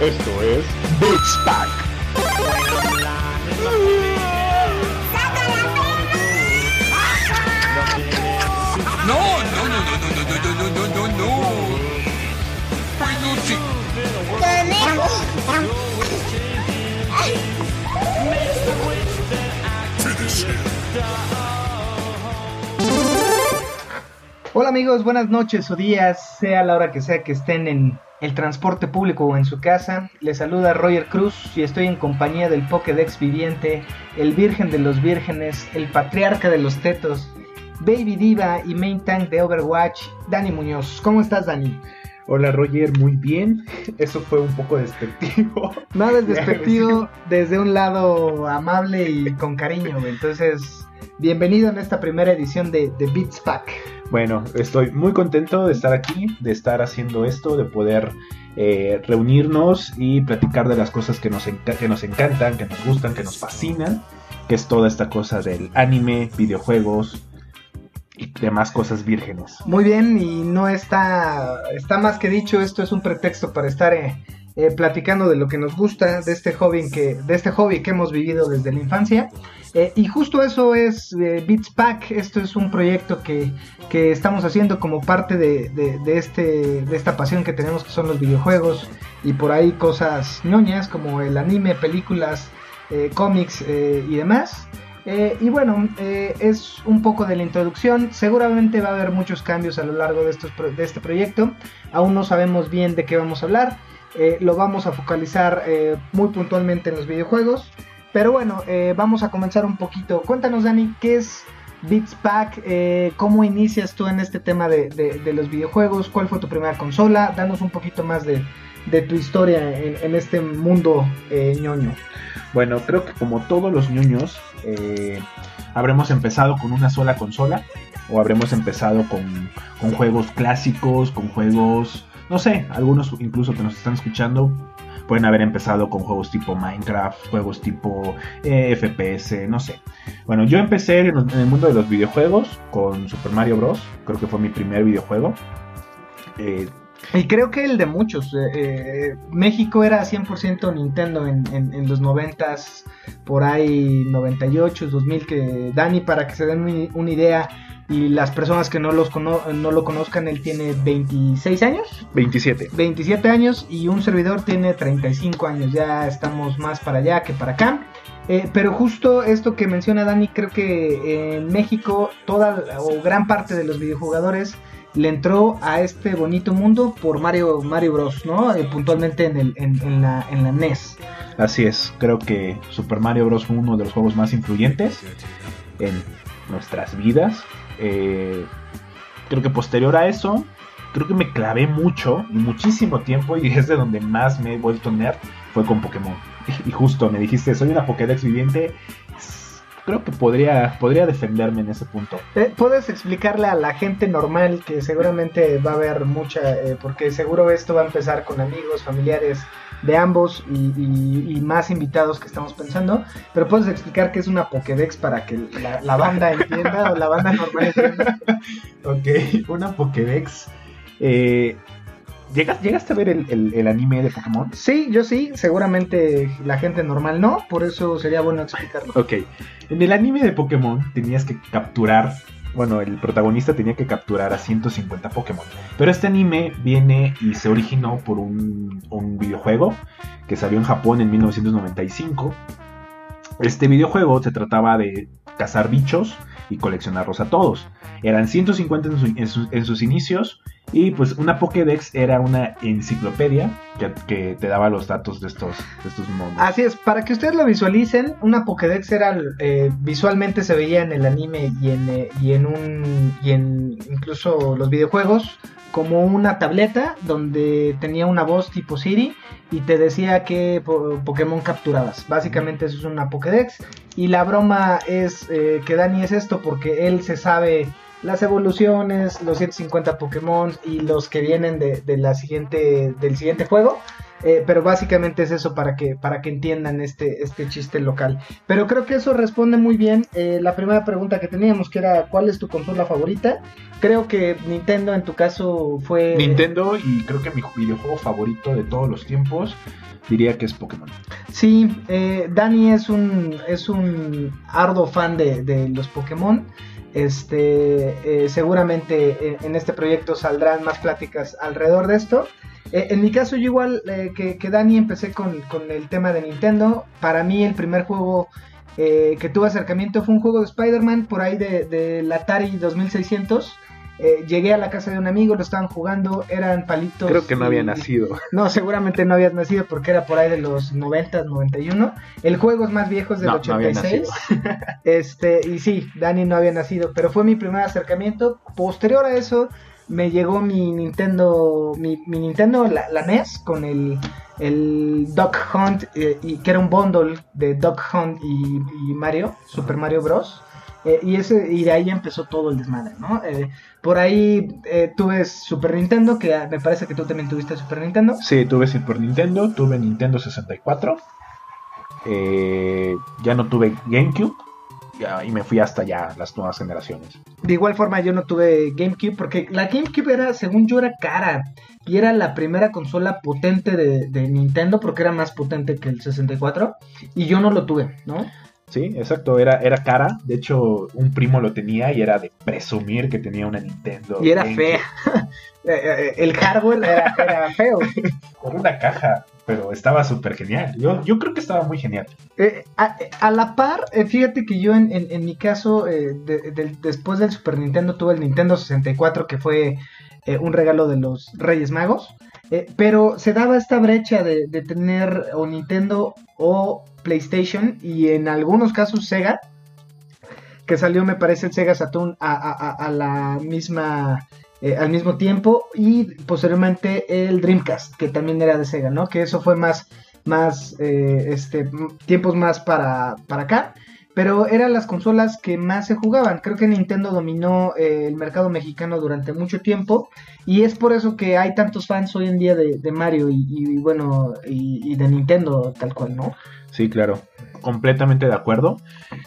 Esto es Bits Pack. No, no, no, no, no, no, no, no, no, no, no. Peluche. Hola amigos, buenas noches o días, sea la hora que sea que estén en el transporte público o en su casa. Les saluda Roger Cruz y estoy en compañía del Pokédex viviente, el Virgen de los Vírgenes, el Patriarca de los Tetos, Baby Diva y Main Tank de Overwatch, Dani Muñoz. ¿Cómo estás, Dani? Hola Roger, muy bien. Eso fue un poco despectivo. Nada es despectivo desde un lado amable y con cariño. Entonces, bienvenido en esta primera edición de, de Beats Pack. Bueno, estoy muy contento de estar aquí, de estar haciendo esto, de poder eh, reunirnos y platicar de las cosas que nos, que nos encantan, que nos gustan, que nos fascinan, que es toda esta cosa del anime, videojuegos y demás cosas vírgenes. Muy bien, y no está, está más que dicho, esto es un pretexto para estar eh, eh, platicando de lo que nos gusta, de este hobby que, de este hobby que hemos vivido desde la infancia. Eh, y justo eso es eh, Beats Pack, esto es un proyecto que, que estamos haciendo como parte de, de- este, de esta pasión que tenemos que son los videojuegos y por ahí cosas ñoñas como el anime, películas, cómics y demás. Y bueno, es un poco de la introducción. Seguramente va a haber muchos cambios a lo largo de, estos de este proyecto. Aún no sabemos bien de qué vamos a hablar. Eh, lo vamos a focalizar eh, muy puntualmente en los videojuegos. Pero bueno, eh, vamos a comenzar un poquito. Cuéntanos, Dani, ¿qué es Beats Pack? ¿Cómo inicias tú en este tema de, de- de los videojuegos? ¿Cuál fue tu primera consola? Danos un poquito más de, de tu historia en, en este mundo ñoño. Bueno, creo que como todos los eh, habremos empezado con una sola consola o habremos empezado con, con juegos clásicos, con juegos, no sé, algunos incluso que nos están escuchando pueden haber empezado con juegos tipo Minecraft, juegos tipo eh, FPS, no sé. Bueno, yo empecé en, el mundo de los videojuegos con Super Mario Bros. Creo que fue mi primer videojuego. Eh, Y creo que el de muchos. eh, México era 100% Nintendo en, en- los 90s, por ahí 98, 2000, que Dani, para que se den una idea, y las personas que no, los cono- no lo conozcan, él tiene 26 años, 27. 27 años, y un servidor tiene 35 años. Ya estamos más para allá que para acá. Eh, pero justo esto que menciona Dani, creo que en México toda o gran parte de los videojugadores le entró a este bonito mundo por Mario, Mario Bros, ¿no? Eh, puntualmente en, el, en, en la, en la NES. Así es, creo que Super Mario Bros. fue uno de los juegos más influyentes en nuestras vidas. Eh, creo que posterior a eso, creo que me clavé mucho muchísimo tiempo y es de donde más me he vuelto nerd fue con Pokémon. Y justo me dijiste, soy una Pokédex viviente. Creo que podría, podría defenderme en ese punto. Eh, ¿Puedes explicarle a la gente normal que seguramente va a haber mucha, eh, porque seguro esto va a empezar con amigos, familiares de ambos y, y- y más invitados que estamos pensando, pero puedes explicar qué es una Pokédex para que la, la banda entienda o la banda normal entienda. Ok, una Pokédex. Eh, ¿llegas- ¿Llegaste a ver el, el- el anime de Pokémon? Sí, yo sí, seguramente la gente normal no, por eso sería bueno explicarlo. Ok, en el anime de Pokémon tenías que capturar, bueno, el protagonista tenía que capturar a 150 Pokémon. Pero este anime viene y se originó por un, un videojuego que salió en Japón en 1995. Este videojuego se trataba de cazar bichos y coleccionarlos a todos. Eran 150 en, en en sus inicios y pues una Pokédex era una enciclopedia que, te daba los datos de estos, de estos monos. Así es, para que ustedes lo visualicen, una Pokédex era eh, visualmente se veía en el anime y en, eh, y en un y en incluso los videojuegos como una tableta donde tenía una voz tipo Siri y te decía qué po- Pokémon capturabas. Básicamente eso es una Pokédex y la broma es eh, que Dani es esto porque él se sabe las evoluciones, los 150 Pokémon y los que vienen de, de la siguiente, del siguiente juego. Eh, pero básicamente es eso para que, para que entiendan este, este chiste local. Pero creo que eso responde muy bien eh, la primera pregunta que teníamos, que era ¿cuál es tu consola favorita? Creo que Nintendo en tu caso fue... Nintendo y creo que mi videojuego favorito de todos los tiempos diría que es Pokémon. Sí, eh, Dani es un, es un arduo fan de, de los Pokémon. Este, eh, seguramente en este proyecto saldrán más pláticas alrededor de esto. Eh, en mi caso, yo igual eh, que, que Dani empecé con, con el tema de Nintendo. Para mí, el primer juego que tuve acercamiento fue un juego de Spider-Man por ahí de, de Atari 2600. Eh, llegué a la casa de un amigo, lo estaban jugando, eran palitos. Creo que no y- había nacido. No, seguramente no habías nacido porque era por ahí de los 90, 91. El juego es más viejo, es del No, no había 86. este, y sí, Dani no había nacido, pero fue mi primer acercamiento. Posterior a eso, me llegó mi Nintendo, mi, mi Nintendo, la, la NES, con el, el Duck Hunt, eh, y que era un bundle de Duck Hunt y, y Mario, Super Mario Bros. Eh, y, ese, y de ahí empezó todo el desmadre, ¿no? Eh, por ahí eh, tuve Super Nintendo, que me parece que tú también tuviste Super Nintendo. Sí, tuve Super Nintendo, tuve Nintendo 64. eh, ya no tuve GameCube. ya, y me fui hasta ya las nuevas generaciones. De igual forma yo no tuve GameCube porque la GameCube era, según yo, era cara. Y era la primera consola potente de, de Nintendo porque era más potente que el 64. Y yo no lo tuve, ¿no? Sí, exacto, era, era cara. De hecho, un primo lo tenía y era de presumir que tenía una Nintendo. Y era GameCube. fea. Eh, eh, el hardware era, era feo. Con una caja, pero estaba súper genial. Yo, yo creo que estaba muy genial. Eh, a, a la par, eh, fíjate que yo en, en- en mi caso, eh, de- después del Super Nintendo, tuve el Nintendo 64, que fue eh, un regalo de los Reyes Magos. Eh, pero se daba esta brecha de, de tener o Nintendo o PlayStation y en algunos casos Sega, que salió me parece el Sega Saturn a, a- a- la misma... eh, al mismo tiempo y posteriormente el Dreamcast que también era de Sega no que eso fue más más eh, este tiempos más para, para acá pero eran las consolas que más se jugaban creo que Nintendo dominó eh, el mercado mexicano durante mucho tiempo y es por eso que hay tantos fans hoy en día de, Mario y, bueno y de Nintendo tal cual no Sí, claro. Completamente de acuerdo.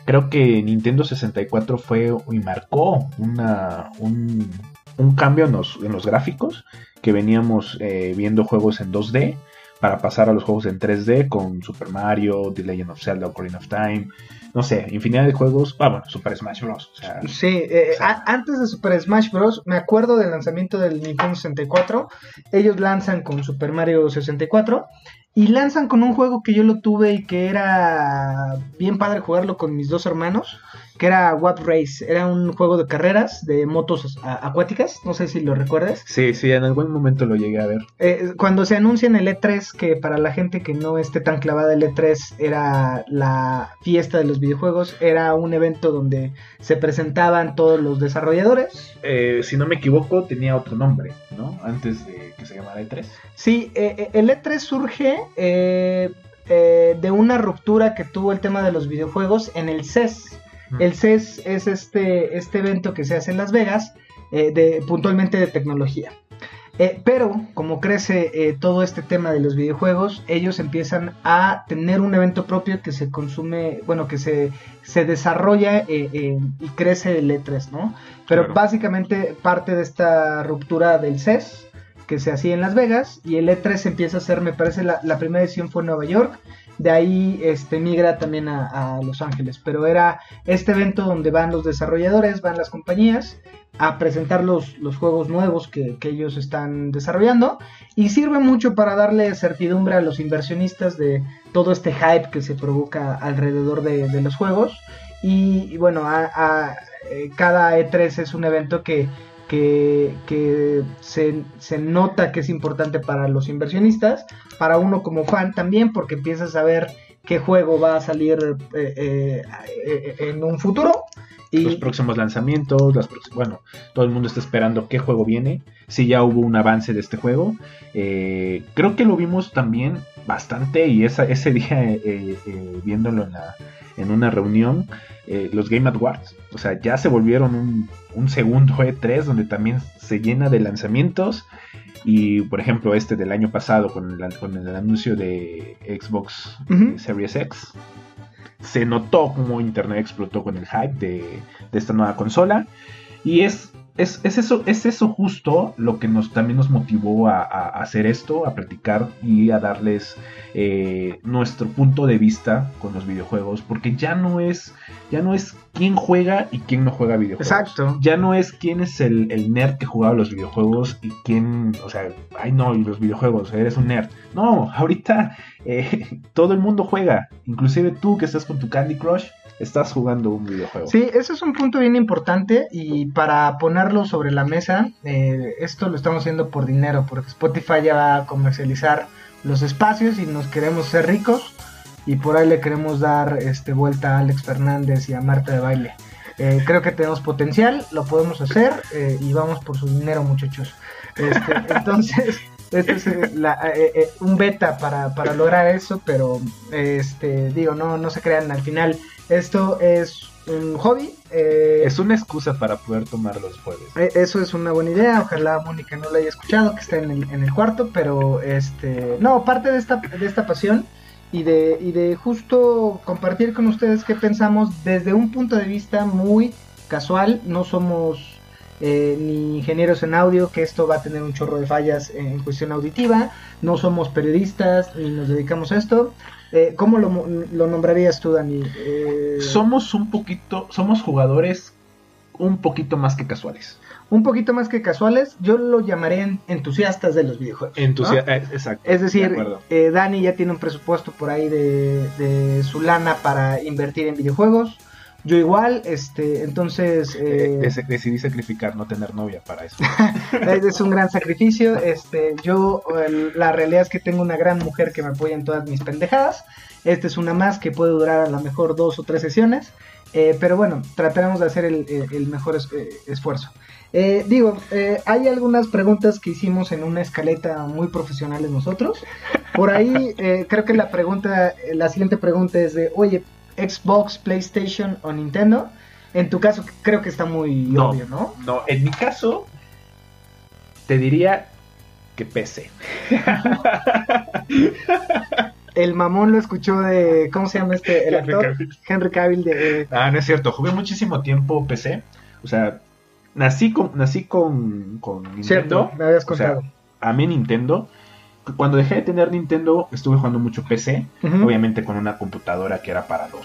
Creo que Nintendo 64 fue y marcó una, un, un cambio en los, en los gráficos, que veníamos eh, viendo juegos en 2D para pasar a los juegos en 3D con Super Mario, The Legend of Zelda, Ocarina of Time, no sé, infinidad de juegos. Ah, bueno, Super Smash Bros. O sea, Sí, eh, antes de Super Smash Bros. me acuerdo del lanzamiento del Nintendo 64. Ellos lanzan con Super Mario 64 y lanzan con un juego que yo lo tuve y que era bien padre jugarlo con mis dos hermanos, que era What Race. Era un juego de carreras de motos acuáticas, no sé si lo recuerdas. sí, sí, en algún momento lo llegué a ver. Eh, cuando se anuncia en el E3, que para la gente que no esté tan clavada el E3 era la fiesta de los videojuegos, era un evento donde se presentaban todos los desarrolladores. Eh, si no me equivoco, tenía otro nombre, ¿no? Antes de que se llamara E E3. Sí, eh, el E3 surge eh, eh, de una ruptura que tuvo el tema de los videojuegos en el CES. El CES es este, este evento que se hace en Las Vegas, eh, de, puntualmente de tecnología. Eh, pero como crece eh, todo este tema de los videojuegos, ellos empiezan a tener un evento propio que se consume, bueno, que se, se desarrolla eh, y crece el E3, ¿no? Pero Claro. básicamente parte de esta ruptura del CES que se hacía en Las Vegas y el E3 empieza a ser, me parece, la, la primera edición fue en Nueva York, de ahí este, migra también a, Los Ángeles, pero era este evento donde van los desarrolladores, van las compañías a presentar los, los juegos nuevos que, que ellos están desarrollando. Y sirve mucho para darle certidumbre a los inversionistas de todo este hype que se provoca alrededor de, de los juegos. Y, bueno, a- eh, cada E3 es un evento que, que, se, se nota que es importante para los inversionistas, para uno como fan también, porque empiezas a ver qué juego va a salir eh, eh, en un futuro. los Y próximos lanzamientos, bueno, todo el mundo está esperando qué juego viene, si ya hubo un avance de este juego. Eh, creo que lo vimos también bastante y esa, ese día eh, eh, viéndolo en, la, en una reunión, eh, los Game Awards, o sea, ya se volvieron un, un segundo E3 donde también se llena de lanzamientos Y por ejemplo, este del año pasado con el, con el anuncio de Xbox. Series X, se notó como Internet explotó con el hype de, de esta nueva consola. Y es, es, es eso, es eso justo lo que nos, también nos motivó a, a hacer esto, a practicar y a darles eh, nuestro punto de vista con los videojuegos. Porque ya no es, ya no es quién juega y quién no juega videojuegos. Exacto. Ya no es quién es el, el nerd que jugaba los videojuegos y quién, o sea, ay no, y los videojuegos, eres un nerd. No, ahorita eh, todo el mundo juega, inclusive tú que estás con tu Candy Crush, estás jugando un videojuego. Sí, ese es un punto bien importante y para ponerlo sobre la mesa, eh, esto lo estamos haciendo por dinero, porque Spotify ya va a comercializar los espacios y nos queremos ser ricos y por ahí le queremos dar este vuelta a Alex Fernández y a Marta de Baile. Eh, creo que tenemos potencial, lo podemos hacer eh, y vamos por su dinero, muchachos. Este, entonces, este es eh, la- eh, eh, un beta para, para lograr eso, pero este digo, no, no se crean, al final esto es un hobby. eh, Es una excusa para poder tomar los jueves. Eso es una buena idea, ojalá Mónica no lo haya escuchado, que está en el, en el cuarto, pero este, no, parte de esta, de esta pasión y de, y de justo compartir con ustedes qué pensamos desde un punto de vista muy casual, no somos eh, ni ingenieros en audio, que esto va a tener un chorro de fallas en cuestión auditiva, no somos periodistas ni nos dedicamos a esto. Eh, ¿Cómo lo, lo nombrarías tú, Dani? Eh, Somos un poquito, somos jugadores un poquito más que casuales. un poquito más que casuales, yo lo llamaré en- entusiastas de los videojuegos. ¿no? Entusia- eh, exacto. Es de decir, eh, Dani ya tiene un presupuesto por ahí de, de su lana para invertir en videojuegos. Yo igual, este, entonces Eh, eh, dec- decidí sacrificar no tener novia para eso. es un gran sacrificio. Este, yo eh, la realidad es que tengo una gran mujer que me apoya en todas mis pendejadas. Esta es una más que puede durar a lo mejor dos o tres sesiones. Eh, pero bueno, trataremos de hacer el, el- el mejor es- eh, esfuerzo. Eh, digo, eh, hay algunas preguntas que hicimos en una escaleta muy profesionales nosotros. Por ahí eh, creo que la pregunta, eh, la siguiente pregunta es de, oye, Xbox, PlayStation o Nintendo. En tu caso creo que está muy No. obvio, ¿no? No, en mi caso, te diría que PC. El mamón lo escuchó de, ¿cómo se llama este? El Henry actor. Cavill. Henry Cavill de... Ah, no es cierto. Jugué muchísimo tiempo PC. O sea, nací con, nací con, con Nintendo. Cierto, me habías O sea, contado. amé Nintendo. Cuando dejé de tener Nintendo, estuve jugando mucho PC. Obviamente con una computadora que era para los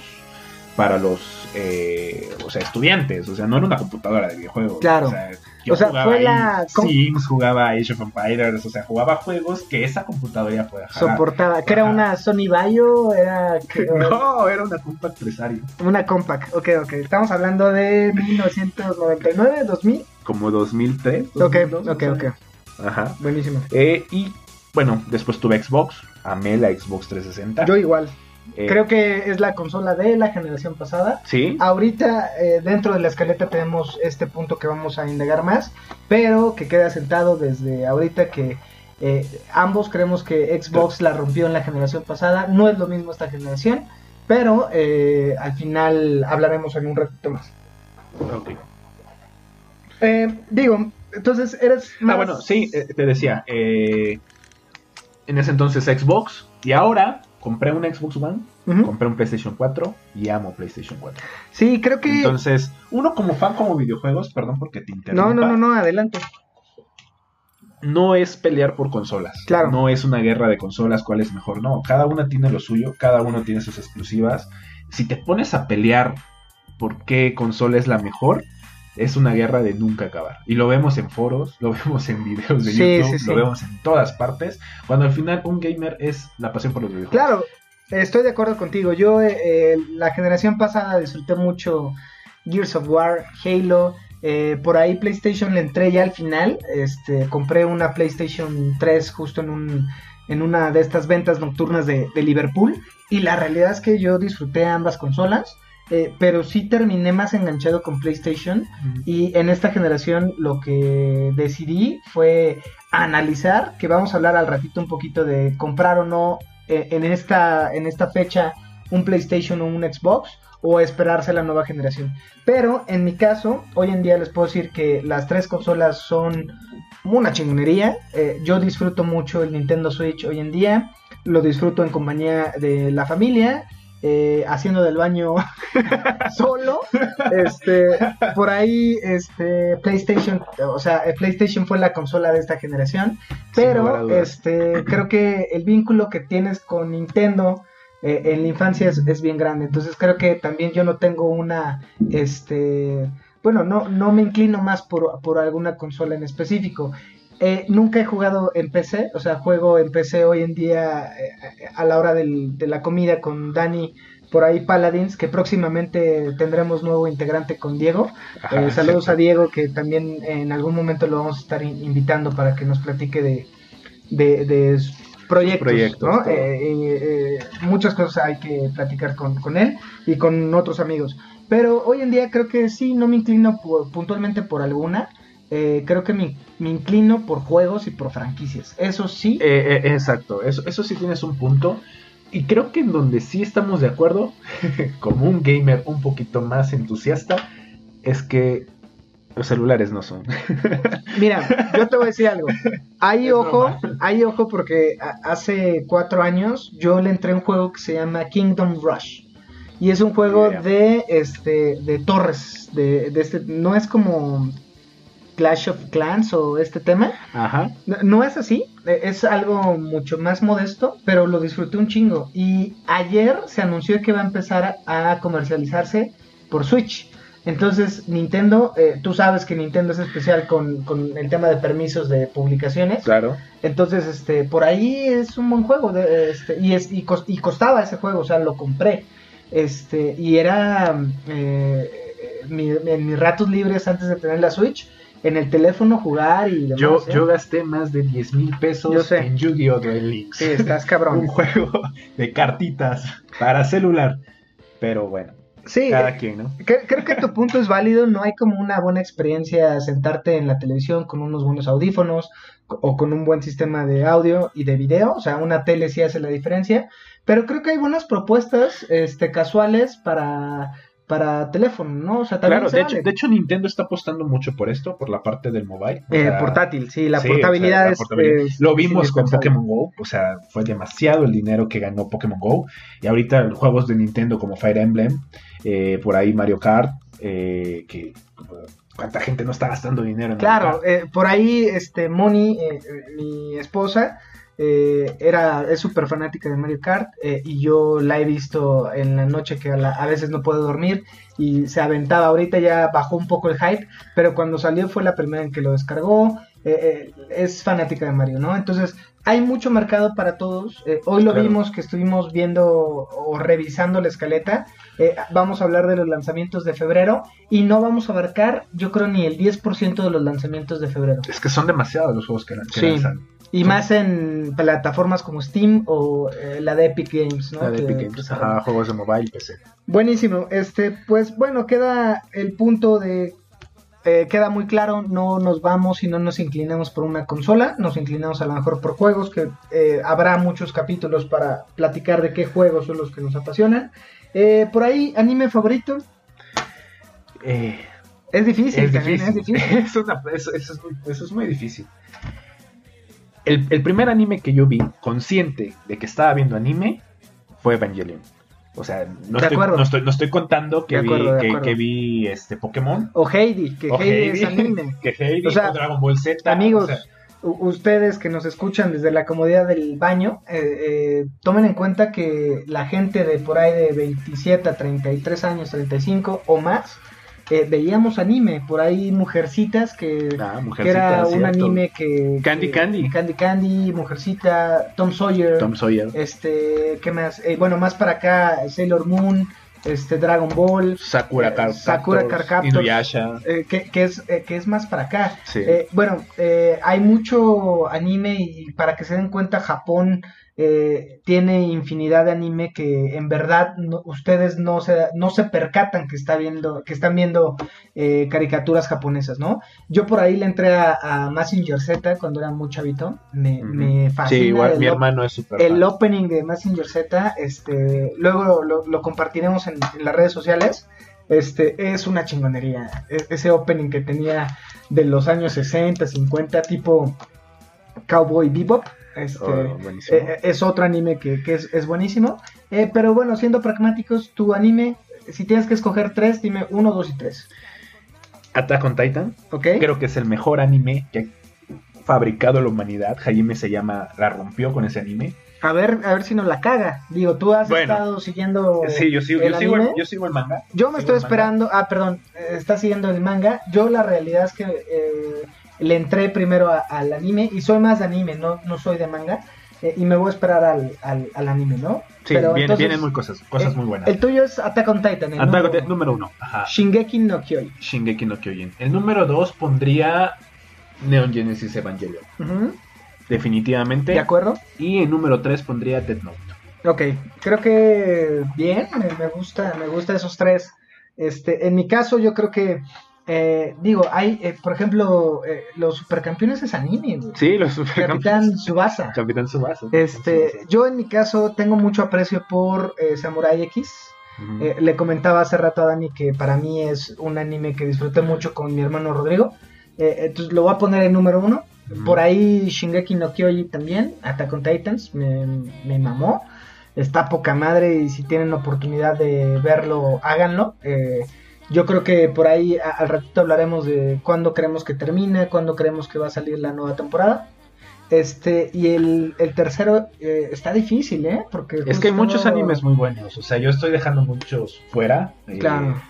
para los eh, o sea estudiantes o sea no era una computadora de videojuegos Claro. o sea, yo O sea, jugaba fue la-. Sims jugaba Age of Empires o sea jugaba juegos que esa computadora podía. Soportaba, que era una Sony Vaio, era no era una compa empresario una compact, ok, ok, estamos hablando de 1999, 2000, como 2003 ok, 2002, ok, o ok, sea. ajá buenísimo. Eh, y bueno después tuve Xbox amé la Xbox 360 Yo igual, Eh, creo que es la consola de la generación pasada. sí Ahorita eh, dentro de la escaleta tenemos este punto que vamos a indagar más, pero que queda sentado desde ahorita que eh, ambos creemos que Xbox la rompió en la generación pasada, no es lo mismo esta generación, pero al final hablaremos en un ratito más. ok. Digo, entonces eres más... Ah, bueno, sí, te decía. eh, en ese entonces Xbox. Y ahora compré un Xbox One, compré un PlayStation 4 y amo PlayStation 4. Sí, creo que... Entonces, uno como fan como videojuegos, perdón porque te interrumpa, no, no, no, no, adelante. no es pelear por consolas. Claro. No es una guerra de consolas, cuál es mejor. No, cada una tiene lo suyo, cada uno tiene sus exclusivas. Si te pones a pelear por qué consola es la mejor, es una guerra de nunca acabar. Y lo vemos en foros, lo vemos en videos de Sí, YouTube, sí, sí. lo vemos en todas partes. Cuando al final un gamer es la pasión por los videojuegos. Claro, estoy de acuerdo contigo. Yo eh, eh, la generación pasada disfruté mucho Gears of War, Halo. eh, por ahí PlayStation le entré ya al final. Este, compré una PlayStation 3 justo en un en una de estas ventas nocturnas de, de Liverpool. Y la realidad es que yo disfruté ambas consolas. Eh, pero sí terminé más enganchado con PlayStation. Y en esta generación lo que decidí fue analizar, que vamos a hablar al ratito un poquito de comprar o no eh, en, esta, en esta fecha un PlayStation o un Xbox o esperarse a la nueva generación. Pero en mi caso, hoy en día les puedo decir que las tres consolas son una chingonería. Eh, yo disfruto mucho el Nintendo Switch hoy en día. Lo disfruto en compañía de la familia. Eh, haciendo del baño solo. Este, por ahí, este, PlayStation, o sea, eh, PlayStation fue la consola de esta generación. Pero, este, creo que el vínculo que tienes con Nintendo eh, en la infancia es, es bien grande. Entonces creo que también yo no tengo una, este, bueno, no, no me inclino más por, por alguna consola en específico. Eh, nunca he jugado en PC, o sea, juego en PC hoy en día eh, a la hora del- de la comida con Dani, por ahí Paladins, que próximamente tendremos nuevo integrante con Diego. Ajá, Eh, saludos a Diego, que también en algún momento lo vamos a estar in- invitando para que nos platique de, de, de proyectos. proyectos, ¿no? Eh, eh, eh, muchas cosas hay que platicar con, con él y con otros amigos. Pero hoy en día creo que sí, no me inclino por- puntualmente por alguna. Eh, creo que me, me inclino por juegos y por franquicias. Eso sí. Eh, eh, exacto, eso, eso sí tienes un punto. Y creo que en donde sí estamos de acuerdo, como un gamer un poquito más entusiasta, es que los celulares no son. Mira, yo te voy a decir algo. Hay Es ojo, broma. hay ojo porque hace cuatro años yo le entré a un juego que se llama Kingdom Rush. Y es un juego Yeah. de este de torres. De, de este. No es como Clash of Clans o este tema. Ajá. No, no es así. eh, Es algo mucho más modesto. Pero lo disfruté un chingo. Y ayer se anunció que va a empezar a, comercializarse por Switch. Entonces, Nintendo, eh, tú sabes que Nintendo es especial con, con el tema de permisos de publicaciones. Claro. Entonces, este, por ahí es un buen juego. de- este, y, es, y costaba ese juego, o sea, lo compré. Este, y era eh, mi- en mis ratos libres antes de tener la Switch, en el teléfono jugar y demás. Yo, ¿eh? yo gasté más de 10 mil pesos en Yu-Gi-Oh! Duel Links. Sí, estás cabrón. un juego de cartitas para celular. Pero bueno, Sí, cada quien, ¿no? cre- creo que tu punto es válido. No hay como una buena experiencia sentarte en la televisión con unos buenos audífonos o con un buen sistema de audio y de video. O sea, una tele sí hace la diferencia. Pero creo que hay buenas propuestas este, casuales para, para teléfono, ¿no? O sea, también Claro, se de vale. hecho, de hecho Nintendo está apostando mucho por esto, por la parte del mobile. Eh, sea, portátil, sí, la sí, portabilidad o sea, la es. portabilidad. es- Lo vimos con. Pokémon Go, o sea, fue demasiado el dinero que ganó Pokémon Go. Y ahorita los juegos de Nintendo como Fire Emblem, eh, por ahí Mario Kart, eh, que cuánta gente no está gastando dinero en Claro, eh, por ahí, este, Moni, eh, eh, mi esposa, eh, era, es súper fanática de Mario Kart eh, y yo la he visto en la noche que a, la- a veces no puedo dormir y se aventaba. Ahorita ya bajó un poco el hype, pero cuando salió fue la primera en que lo descargó. eh, eh, es fanática de Mario, ¿no? Entonces, hay mucho mercado para todos. Hoy lo Claro. vimos que estuvimos viendo o revisando la escaleta. Vamos a hablar de los lanzamientos de febrero y no vamos a abarcar, yo creo, ni el 10% de los lanzamientos de febrero. Es que son demasiados los juegos que, que Sí. lanzan. Y más en plataformas como Steam o eh, la de Epic Games, ¿no? La de Que- Epic Games, ajá, juegos de mobile y PC. Buenísimo. Este, pues bueno, queda el punto de. eh, queda muy claro, no nos vamos y no nos inclinamos por una consola, nos inclinamos a lo mejor por juegos, que eh, habrá muchos capítulos para platicar de qué juegos son los que nos apasionan. Eh, por ahí, anime favorito. Eh, Es difícil, es también, difícil. es difícil. Es eso, eso es muy, eso es muy difícil. El, el primer anime que yo vi, consciente de que estaba viendo anime, fue Evangelion. O sea, no, estoy, no, estoy, no estoy contando que vi, que, vi este Pokémon. O Heidi, que o Heidi, es anime. que Heidi, O sea, o Dragon Ball Z. Amigos, o sea, u- ustedes que nos escuchan desde la comodidad del baño, eh, eh, tomen en cuenta que la gente de por ahí de 27 a 33 años, 35 o más, eh, veíamos anime, por ahí Mujercitas, que, ah, que era un cierto. anime que... Candy que- Candy. Candy Candy, Mujercita, Tom Sawyer, Tom Sawyer. este, ¿qué más? Eh, bueno, más para acá, Sailor Moon, este, Dragon Ball, Sakura eh, Card Sakura Captors. Inuyasha. eh, que, que es, eh, que es más para acá. Sí. Eh, bueno, eh, hay mucho anime y para que se den cuenta, Japón eh, tiene infinidad de anime que en verdad no- ustedes no se, no se percatan que, está viendo, que están viendo eh, caricaturas japonesas, ¿no? Yo por ahí le entré a, a Mazinger Z cuando era muy chavito, me, Ujú. me fascina. sí, igual mi hermano es súper el fan. opening de Mazinger Z, este, luego lo, lo compartiremos en, en las redes sociales. Este, es una chingonería. E- ese opening que tenía de los años 60, 50, tipo Cowboy Bebop. Este, Oh, buenísimo. eh, es otro anime que, que es, es buenísimo. Eh, pero bueno, siendo pragmáticos, tu anime, si tienes que escoger tres, dime uno, dos y tres. Attack on Titan. ¿Ok? Creo que es el mejor anime que ha fabricado la humanidad. Jaime se llama, la rompió con ese anime. A ver, a ver si nos la caga. Digo, tú has Bueno. estado siguiendo. Sí, yo sigo, el yo sigo, el, yo sigo el manga. Yo me sigo estoy esperando. Ah, perdón, eh, está siguiendo el manga. Yo la realidad es que eh, le entré primero a- al anime y soy más de anime, no, no soy de manga. eh, y me voy a esperar al, al, al anime, ¿no? Sí, Pero viene- entonces, vienen muy cosas, cosas eh, muy buenas. El tuyo es Attack on Titan. el Attack número número uno. Ajá. Shingeki no Kyojin. Shingeki no Kyojin. El número dos pondría Neon Genesis Evangelion. Definitivamente. ¿De acuerdo? Y en número tres pondría Death Note. Ok, creo que bien, me, me gusta, me gusta esos tres. Este, en mi caso, yo creo que eh, digo, hay, eh, por ejemplo, eh, los supercampeones es anime, güey. Sí, los Capitán Subasa. Capitán Subasa. Este, yo en mi caso tengo mucho aprecio por eh, Samurai X. Eh, le comentaba hace rato a Dani que para mí es un anime que disfruté mucho con mi hermano Rodrigo. Eh, entonces lo voy a poner en número uno. Por ahí Shingeki no Kyojin también, Attack on Titans, me, me mamó. Está poca madre y si tienen oportunidad de verlo, háganlo. Eh, yo creo que por ahí a- al ratito hablaremos de cuándo creemos que termina, cuándo creemos que va a salir la nueva temporada. Este, y el, el tercero eh, está difícil, ¿eh? Porque Es que hay muchos animes muy buenos. O sea, yo estoy dejando muchos fuera. eh, Claro.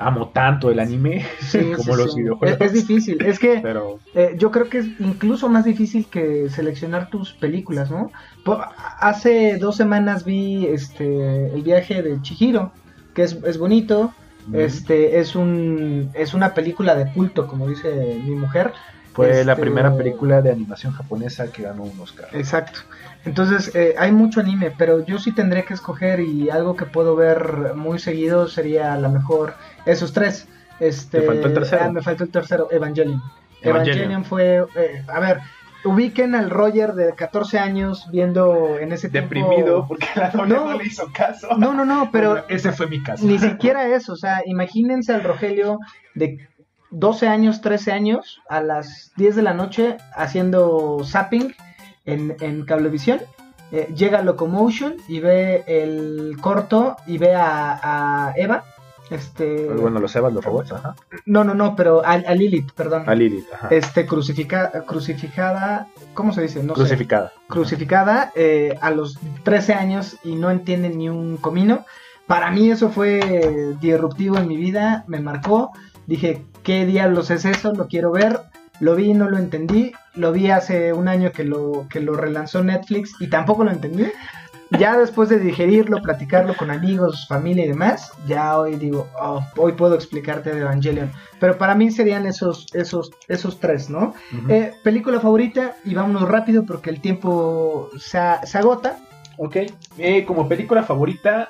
Amo tanto el anime Sí, como sí, los sí. videojuegos. Es, es difícil, es que Pero eh, yo creo que es incluso más difícil que seleccionar tus películas, ¿no? Hace dos semanas vi este el viaje de Chihiro, que es, es bonito, este es un es una película de culto, como dice mi mujer. fue la Este, primera película de animación japonesa que ganó un Oscar. Exacto. Entonces, eh, hay mucho anime, pero yo sí tendré que escoger y algo que puedo ver muy seguido sería a lo mejor esos tres. Este, Te faltó el tercero. ah, me faltó el tercero, Evangelion. Evangelion. Evangelion, fue, eh, a ver, ubiquen al Roger de 14 años viendo en ese tiempo... Deprimido porque la novia no, No. le hizo caso. No, no, no, pero Bueno, ese fue mi caso. ni siquiera eso, o sea, imagínense al Rogelio de 12 años, 13 años, a las 10 de la noche haciendo zapping en, en Cablevisión. Eh, llega a Locomotion y ve el corto y ve a, a Eva. Este, Bueno, los Evas, los robots, ajá. no, no, no, pero a, a Lilith, perdón. A Lilith, ajá. Este, crucifica, crucificada, ¿cómo se dice? No sé Crucificada. crucificada eh, a los 13 años y no entiende ni un comino. Para mí eso fue disruptivo en mi vida, me marcó. Dije, ¿qué diablos es eso? Lo quiero ver. Lo vi, no lo entendí. Lo vi hace un año que lo, que lo relanzó Netflix y tampoco lo entendí. Ya después de digerirlo, platicarlo con amigos, familia y demás, ya hoy digo, oh, hoy puedo explicarte de Evangelion. Pero para mí serían esos, esos, esos tres, ¿no? Eh, película favorita, y vámonos rápido porque el tiempo se, se agota. Ok. Eh, como película favorita,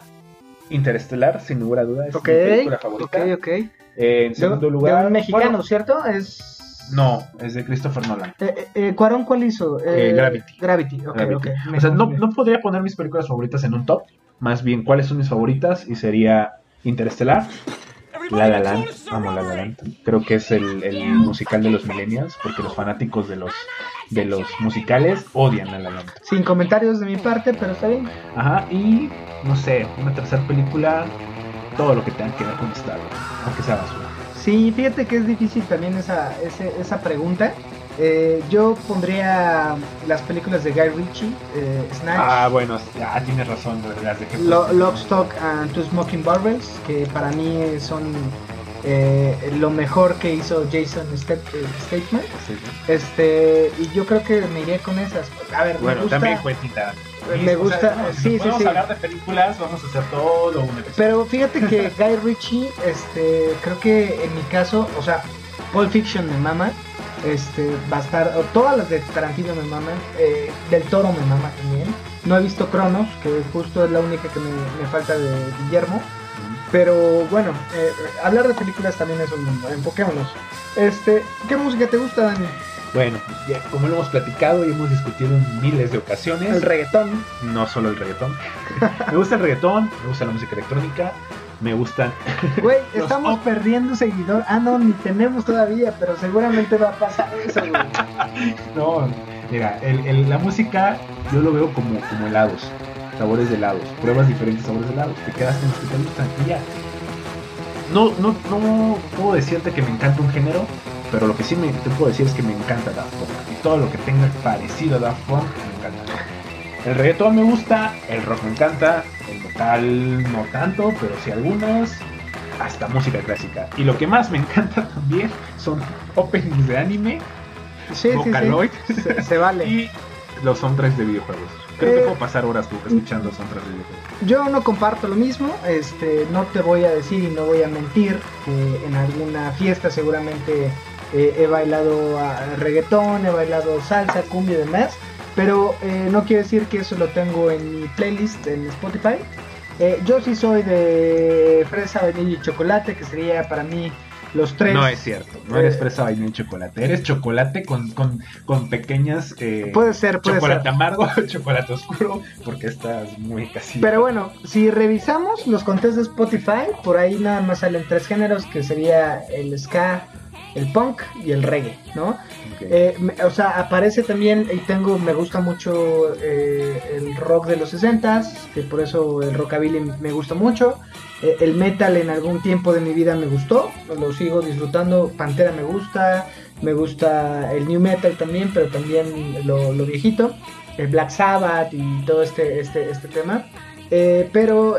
Interestelar, sin lugar a dudas. Es Ok, mi película favorita. ok, ok. Eh, en segundo de lugar. un mexicano, bueno, ¿cierto? Es. No, es de Christopher Nolan. Eh, eh, eh, ¿Cuarón cuál hizo? Eh, Gravity. Gravity, ok, Gravity. ok. me O sea, no, no podría poner mis películas favoritas en un top. Más bien, ¿cuáles son mis favoritas? Y sería Interestelar, La La Land. Amo La La Land. Creo que es el, el musical de los millennials, porque los fanáticos de los, de los musicales odian La La Land. Sin comentarios de mi parte, pero está bien. Ajá, y no sé, una tercera película, todo lo que tenga que ver con Star Wars, aunque sea basura. Sí, fíjate que es difícil también esa, ese- esa pregunta. Eh, yo pondría las películas de Guy Ritchie, eh, Snatch, Ah, bueno, ya tienes razón, las de Lo- Lock, Stock and Two Smoking Barrels, que para mí son eh, lo mejor que hizo Jason Stat- eh. Sí. Este, y yo creo que me iría con esas. A ver, Bueno, me gusta, también Quentin Tarantino. me O gusta- sea, sí, sí, podemos sí. hablar de películas, vamos a hacer todo un episodio. Pero fíjate que Guy Ritchie, este, creo que en mi caso, o sea, Pulp Fiction me mama. Este, va a estar, o todas las de Tarantino me maman, eh, del Toro me mama también. No he visto Cronos, que justo es la única que me, me falta de Guillermo. Pero bueno, eh, hablar de películas también es un mundo, enfoquémonos. Este, ¿qué música te gusta, Dani? Bueno, ya, como lo hemos platicado y hemos discutido en miles de ocasiones, El reggaetón. no solo el reggaetón. me gusta el reggaetón, me gusta la música electrónica, me gustan. Güey, estamos op- perdiendo seguidor. Ah, no, ni tenemos todavía, pero seguramente va a pasar eso, güey. No, mira, el- el- la música yo lo veo como, como helados, sabores de helados, pruebas diferentes sabores de helados, te quedas con los que te gustan y ya. No, no, no puedo decirte que me encanta un género, pero lo que sí me, te puedo decir es que me encanta Daft Punk. Y todo lo que tenga parecido a Daft Punk me encanta. El reggaetón me gusta, el rock me encanta, el metal no tanto, pero sí algunos, hasta música clásica. Y lo que más me encanta también son openings de anime Sí, sí, Vocaloid. sí. Se, se vale. y los soundtracks de videojuegos. Creo que Eh, puedo pasar horas tú escuchando soundtracks de videojuegos. Yo no comparto lo mismo, este, no te voy a decir y no voy a mentir que en alguna fiesta seguramente eh, he bailado a reggaetón, he bailado salsa, cumbia y demás, pero eh, no quiere decir que eso lo tengo en mi playlist en Spotify. Eh, yo sí soy de fresa, vainilla y chocolate, que sería para mí los tres. No es cierto, no eres Eh, fresa, vainilla y chocolate. Eres chocolate con, con, con pequeñas. eh, Puede ser, puede chocolate ser. amargo, chocolate oscuro, porque estás muy casi. Pero bueno, si revisamos los conteos de Spotify, por ahí nada más salen tres géneros, que sería el ska, el punk y el reggae, ¿no? Eh, o sea, aparece también, y tengo, me gusta mucho eh, el rock de los 60s, que por eso el rockabilly me gusta mucho. Eh, el metal en algún tiempo de mi vida me gustó, lo sigo disfrutando. Pantera me gusta, me gusta el new metal también, pero también lo, lo viejito, el Black Sabbath y todo este, este, este tema. Pero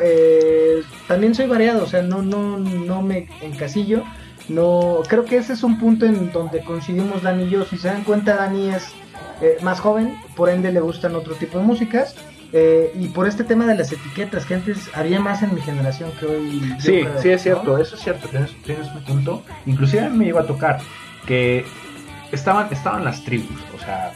también soy variado, o sea, no, no, no me encasillo. No, creo que ese es un punto en donde coincidimos Dani y yo. Si se dan cuenta, Dani es eh, más joven, por ende le gustan otro tipo de músicas. eh, y por este tema de las etiquetas, que antes había más en mi generación que hoy. Sí, creo, sí es cierto, ¿no? eso es cierto, tienes, tienes un punto. Inclusive a mí me iba a tocar que estaban, estaban las tribus, o sea,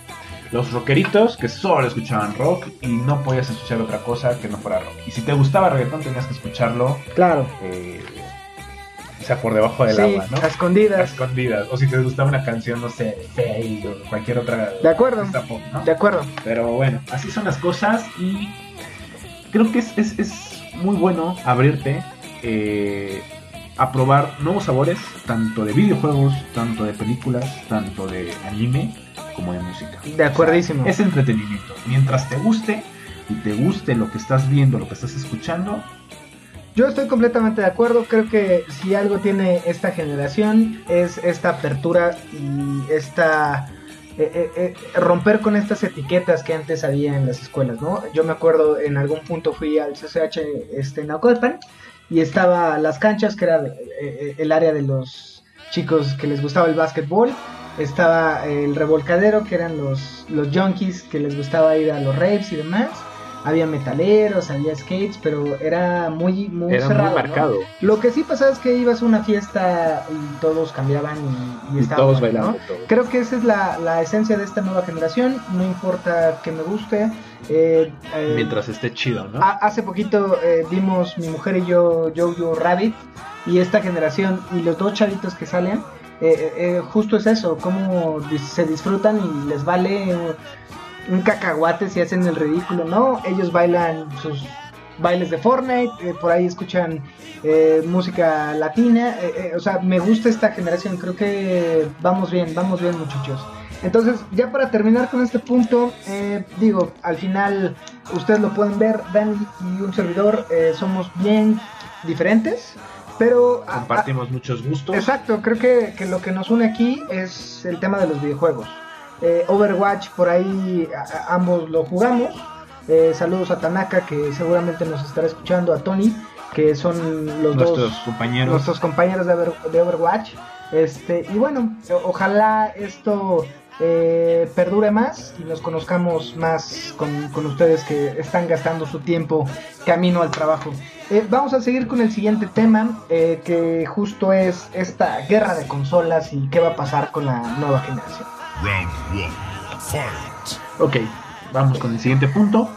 los rockeritos que solo escuchaban rock y no podías escuchar otra cosa que no fuera rock. Y si te gustaba reggaetón tenías que escucharlo, Claro. eh, o sea, por debajo del sí, agua, ¿no? a A escondidas. escondidas. O si te gustaba una canción, no sé, Faye o cualquier otra. De acuerdo. pop, ¿no? De acuerdo. Pero bueno, así son las cosas y creo que es, es- es muy bueno abrirte eh, a probar nuevos sabores, tanto de videojuegos, tanto de películas, tanto de anime como de música. De acuerdísimo. Es entretenimiento. Mientras te guste y te guste lo que estás viendo, lo que estás escuchando, Yo estoy completamente de acuerdo. Creo que si algo tiene esta generación es esta apertura y esta eh, eh, eh, romper con estas etiquetas que antes había en las escuelas, ¿no? Yo me acuerdo en algún punto fui al CCH este, en Naucalpan y estaba las canchas que era el área de los chicos que les gustaba el básquetbol. Estaba el revolcadero que eran los, los junkies que les gustaba ir a los raves y demás. Había metaleros, había skates, pero era muy, muy era cerrado. muy ¿no? marcado. Lo que sí pasaba es que ibas a una fiesta y todos cambiaban y, y Y estaban todos bueno, ¿no? Creo que esa es la, la esencia de esta nueva generación. No importa que me guste. eh, eh, Mientras esté chido, ¿no? ha- hace poquito eh, vimos mi mujer y yo Jojo Rabbit y esta generación y los dos chavitos que salen. eh, justo es eso, cómo se disfrutan y les vale un cacahuate si hacen el ridículo, ¿no? Ellos bailan sus bailes de Fortnite, eh, por ahí escuchan eh, música latina, eh, eh, o sea, me gusta esta generación, creo que vamos bien, vamos bien muchachos. Entonces, ya para terminar con este punto, eh, digo, al final ustedes lo pueden ver, Dani y un servidor eh, somos bien diferentes, pero... a- a- Compartimos muchos gustos. Exacto, creo que, que lo que nos une aquí es el tema de los videojuegos. Eh, Overwatch, por ahí a- a- ambos lo jugamos. Eh, saludos a Tanaka, que seguramente nos estará escuchando, a Tony, que son los Nuestros dos compañeros. nuestros compañeros de, Over- de Overwatch. Este, y bueno, ojalá esto eh, perdure más y nos conozcamos más con, con ustedes que están gastando su tiempo camino al trabajo. Eh, vamos a seguir con el siguiente tema, eh, que justo es esta guerra de consolas y qué va a pasar con la nueva generación. Round one. Fight. Ok, vamos con el siguiente punto.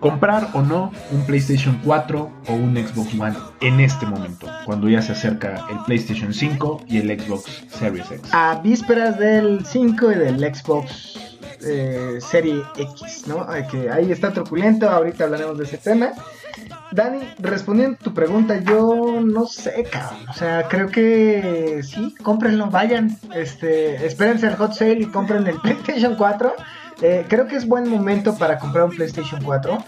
Comprar o no un PlayStation 4 o un Xbox One en este momento, cuando ya se acerca el PlayStation 5 y el Xbox Series X. A vísperas del 5 y del Xbox eh, Serie X, ¿no? Que ahí está truculento, ahorita hablaremos de ese tema. Dani, respondiendo a tu pregunta, yo no sé, cabrón. O sea, creo que sí, cómprenlo, vayan. Este, espérense al hot sale y compren el PlayStation 4. Eh, creo que es buen momento para comprar un PlayStation 4.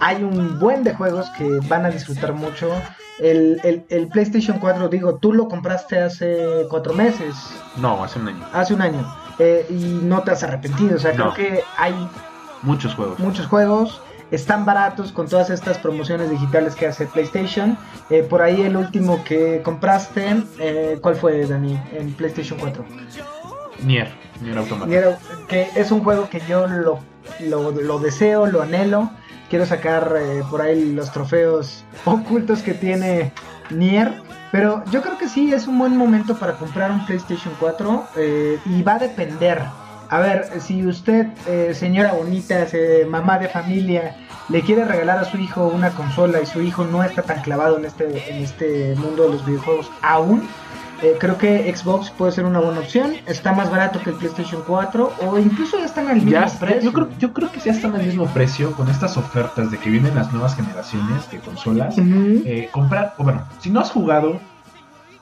Hay un buen de juegos que van a disfrutar mucho. El, el- el PlayStation 4, digo, tú lo compraste hace cuatro meses, No, hace un año. hace un año, eh, y no te has arrepentido. O sea, No. creo que hay Muchos juegos. muchos juegos. Están baratos con todas estas promociones digitales que hace PlayStation. Eh, por ahí el último que compraste, eh, ¿cuál fue, Dani? En PlayStation 4. Nier. Nier Automata. Que es un juego que yo lo, lo, lo deseo, lo anhelo. Quiero sacar eh, por ahí los trofeos ocultos que tiene Nier. Pero yo creo que sí es un buen momento para comprar un PlayStation 4 eh, y va a depender. A ver, si usted, eh, señora bonita, mamá de familia, le quiere regalar a su hijo una consola y su hijo no está tan clavado en este, en este mundo de los videojuegos aún, eh, creo que Xbox puede ser una buena opción. Está más barato que el PlayStation 4 o incluso ya están al mismo Ya, precio. yo, creo, yo creo que ya están al mismo precio con estas ofertas de que vienen las nuevas generaciones de consolas. Eh, comprar, o bueno, si no has jugado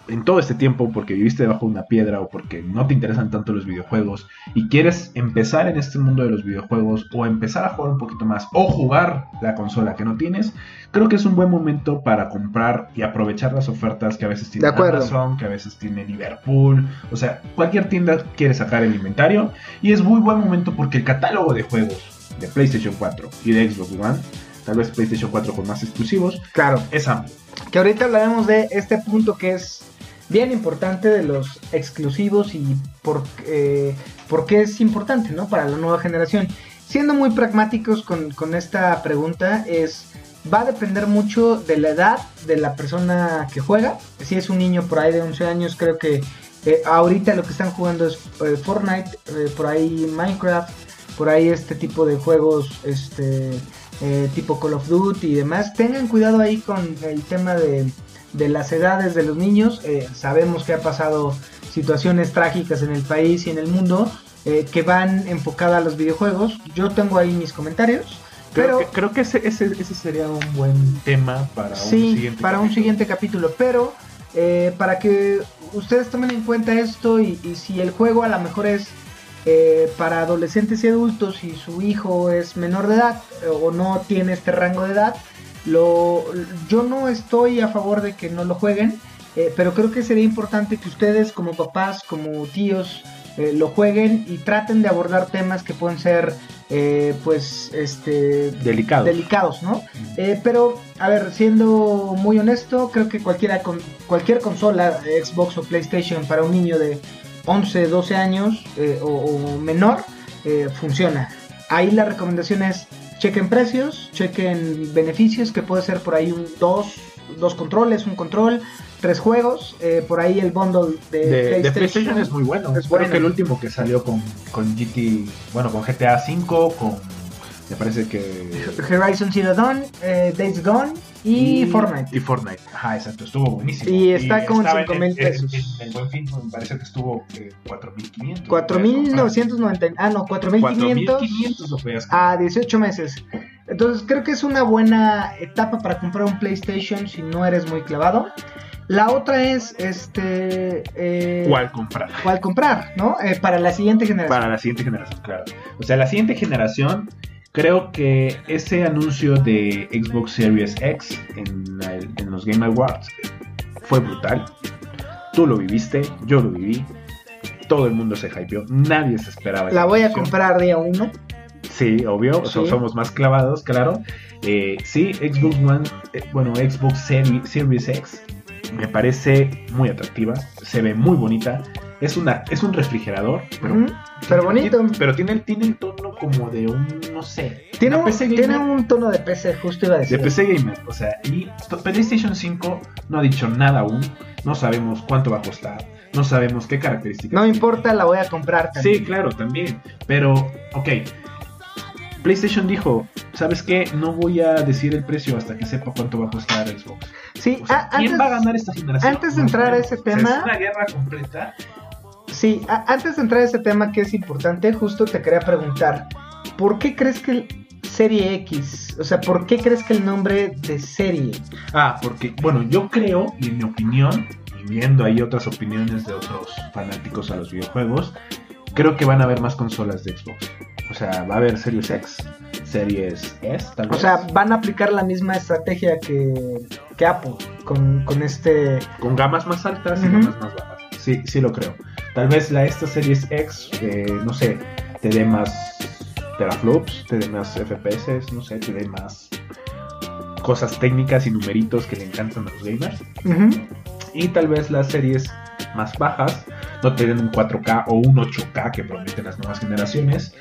en todo este tiempo porque viviste debajo de una piedra o porque no te interesan tanto los videojuegos y quieres empezar en este mundo de los videojuegos o empezar a jugar un poquito más o jugar la consola que no tienes, creo que es un buen momento para comprar y aprovechar las ofertas que a veces tiene. Amazon, que a veces tiene Liverpool, o sea, cualquier tienda quiere sacar el inventario y es muy buen momento porque el catálogo de juegos de PlayStation 4 y de Xbox One, tal vez PlayStation 4 con más exclusivos, Claro. es amplio. Que ahorita hablaremos de este punto que es bien importante de los exclusivos y por, eh, por qué es importante, ¿no? Para la nueva generación. Siendo muy pragmáticos con, con esta pregunta, es va a depender mucho de la edad de la persona que juega. Si es un niño por ahí de 11 años, creo que eh, ahorita lo que están jugando es eh, Fortnite, por ahí Minecraft, por ahí este tipo de juegos, este tipo Call of Duty y demás. Tengan cuidado ahí con el tema de, de las edades de los niños. Eh, sabemos que ha pasado situaciones trágicas en el país y en el mundo eh, que van enfocadas a los videojuegos. Yo tengo ahí mis comentarios. Creo Pero que, creo que ese, ese, ese sería un buen tema para sí, un siguiente para un capítulo. siguiente capítulo. Pero eh, para que ustedes tomen en cuenta esto y, y si el juego a lo mejor es eh, para adolescentes y adultos y su hijo es menor de edad eh, o no tiene este rango de edad, lo, yo no estoy a favor de que no lo jueguen, eh, pero creo que sería importante que ustedes como papás, como tíos, eh, lo jueguen y traten de abordar temas que pueden ser eh, pues este Delicado. delicados, ¿no? Eh, pero, a ver, siendo muy honesto, creo que cualquiera con, cualquier consola, Xbox o PlayStation, para un niño de 11, 12 años o, o menor, eh, funciona. Ahí la recomendación es chequen precios, chequen beneficios, que puede ser por ahí un dos, dos controles, un control, tres juegos, eh, por ahí el bundle de, de, de PlayStation. PlayStation es muy bueno. Es Creo bueno. que el último que salió con, con GT, bueno, con GTA V, con me parece que Horizon Zero Dawn, eh, Days Gone y, Fortnite. Y Fortnite. Ajá, exacto, estuvo buenísimo. Y está como en estaba 5,000 en- pesos. En, en Buen Fin me parece que estuvo eh, 4.500. 4.990, ah no, 4.500 4.500 lo podías a 18 meses. Entonces creo que es una buena etapa para comprar un PlayStation si no eres muy clavado. La otra es, este, eh, ¿Cuál comprar? cuál comprar, ¿no? Eh, para la siguiente generación. Para la siguiente generación, claro. O sea, la siguiente generación, creo que ese anuncio de Xbox Series X en, el- en los Game Awards fue brutal. Tú lo viviste, yo lo viví. Todo el mundo se hypeó, nadie se esperaba. La voy a comprar día 1. Sí, obvio, Sí. somos más clavados, claro. Eh, sí, Xbox One, eh, bueno, Xbox Seri- Series X me parece muy atractiva, se ve muy bonita. Es una, es un refrigerador, pero Pero bonito. tiene- pero tiene, tiene el tono como de un, no sé. Tiene un, PC tiene un tono de PC, justo iba a de decir. PC gamer. O sea, y PlayStation 5 no ha dicho nada aún. No sabemos cuánto va a costar. No sabemos qué características. No tiene. importa, la voy a comprar también. Sí, claro, también. Pero, ok. PlayStation dijo, ¿sabes qué? No voy a decir el precio hasta que sepa cuánto va a costar Xbox. Sí, O sea, ¿quién antes, va a ganar esta generación? antes de entrar a ese O sea, tema- es una guerra completa. Sí, antes de entrar a ese tema que es importante, justo te quería preguntar, ¿por qué crees que Serie X? O sea, ¿por qué crees que el nombre de serie? Ah, porque, bueno, yo creo, y en mi opinión, y viendo ahí otras opiniones de otros fanáticos a los videojuegos, creo que van a haber más consolas de Xbox. O sea, va a haber Series X, Series S, tal vez. O sea, van a aplicar la misma estrategia que, que Apple con, con este... con gamas más altas y gamas más bajas. Sí, sí lo creo. Tal vez la esta Series X, eh, no sé, te dé más teraflops, te dé más FPS, no sé, te dé más cosas técnicas y numeritos que le encantan a los gamers. Y tal vez las series más bajas no te den un 4K o un 8K que prometen las nuevas generaciones,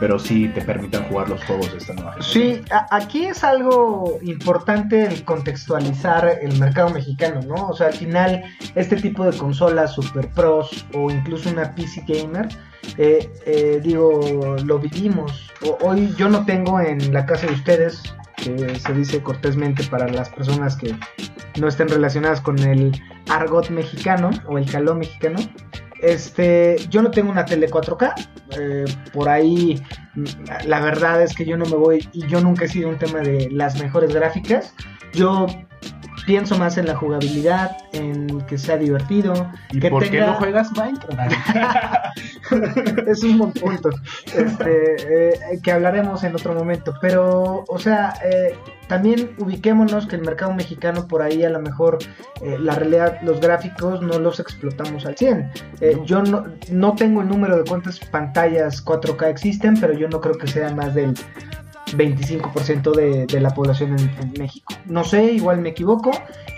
pero sí te permitan jugar los juegos de esta nueva generación. Sí, aquí es algo importante el contextualizar el mercado mexicano, ¿no? O sea, al final, este tipo de consolas super pros o incluso una PC gamer, eh, eh, digo, lo vivimos. Hoy yo no tengo en la casa de ustedes, que se dice cortésmente para las personas que no estén relacionadas con el argot mexicano o el caló mexicano. Este, yo no tengo una tele 4K. eh, por ahí, la verdad es que yo no me voy y yo nunca he sido un tema de las mejores gráficas. Yo pienso más en la jugabilidad, en que sea divertido. ¿Y que por qué tenga- no juegas Minecraft? es un buen punto este, eh, que hablaremos en otro momento. Pero, o sea, eh, también ubiquémonos que el mercado mexicano por ahí a lo mejor eh, la realidad, los gráficos no los explotamos al 100. Eh, No. Yo no, no tengo el número de cuántas pantallas 4K existen, pero yo no creo que sea más del 25% de, de la población en, en México. No sé, igual me equivoco.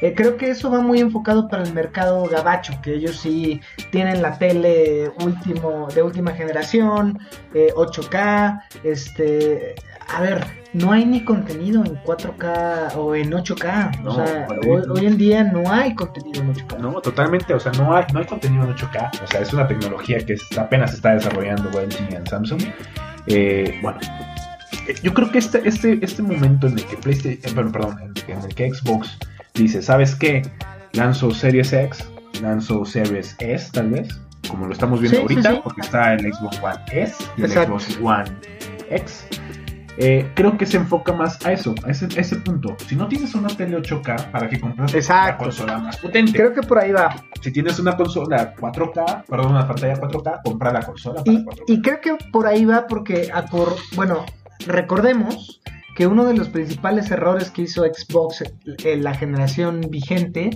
Eh, creo que eso va muy enfocado para el mercado gabacho, que ellos sí tienen la tele último, de última generación, eh, 8K, este, a ver, no hay ni contenido en 4K o en 8K, No, o sea, hoy, en día no hay contenido en 8K. No, totalmente, o sea, no hay, no hay contenido en 8K, o sea, es una tecnología que apenas se está desarrollando en Samsung. Eh, bueno, eh, yo creo que este, este, este momento en el que PlayStation, eh, bueno, perdón, en, en el que Xbox dice, ¿sabes qué? Lanzo Series X, lanzo Series S, tal vez, como lo estamos viendo Sí, ahorita, sí. porque está el Xbox One S y el Exacto. Xbox One X. Eh, creo que se enfoca más a eso, a ese, a ese punto. Si no tienes una tele 8K, ¿para qué compras Exacto. una consola más potente? Creo que por ahí va. Si tienes una consola 4K, perdón, una pantalla 4K, compra la consola para Y, 4K. y creo que por ahí va porque, acor- bueno, recordemos que uno de los principales errores que hizo Xbox en la generación vigente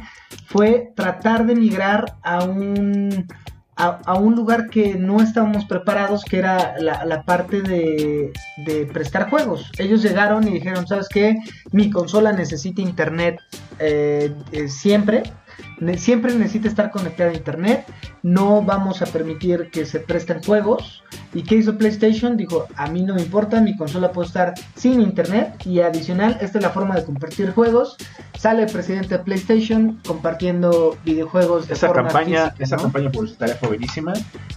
fue tratar de migrar a un, a, a un lugar que no estábamos preparados, que era la, la parte de, de prestar juegos. Ellos llegaron y dijeron, ¿sabes qué? Mi consola necesita internet eh, eh, siempre. Siempre necesita estar conectada a internet. No vamos a permitir que se presten juegos. ¿Y qué hizo PlayStation? Dijo, a mí no me importa, mi consola puede estar sin internet. Y adicional, esta es la forma de compartir juegos. Sale el presidente de PlayStation compartiendo videojuegos de Esa forma campaña, física, esa ¿no? campaña publicitaria fue buenísima.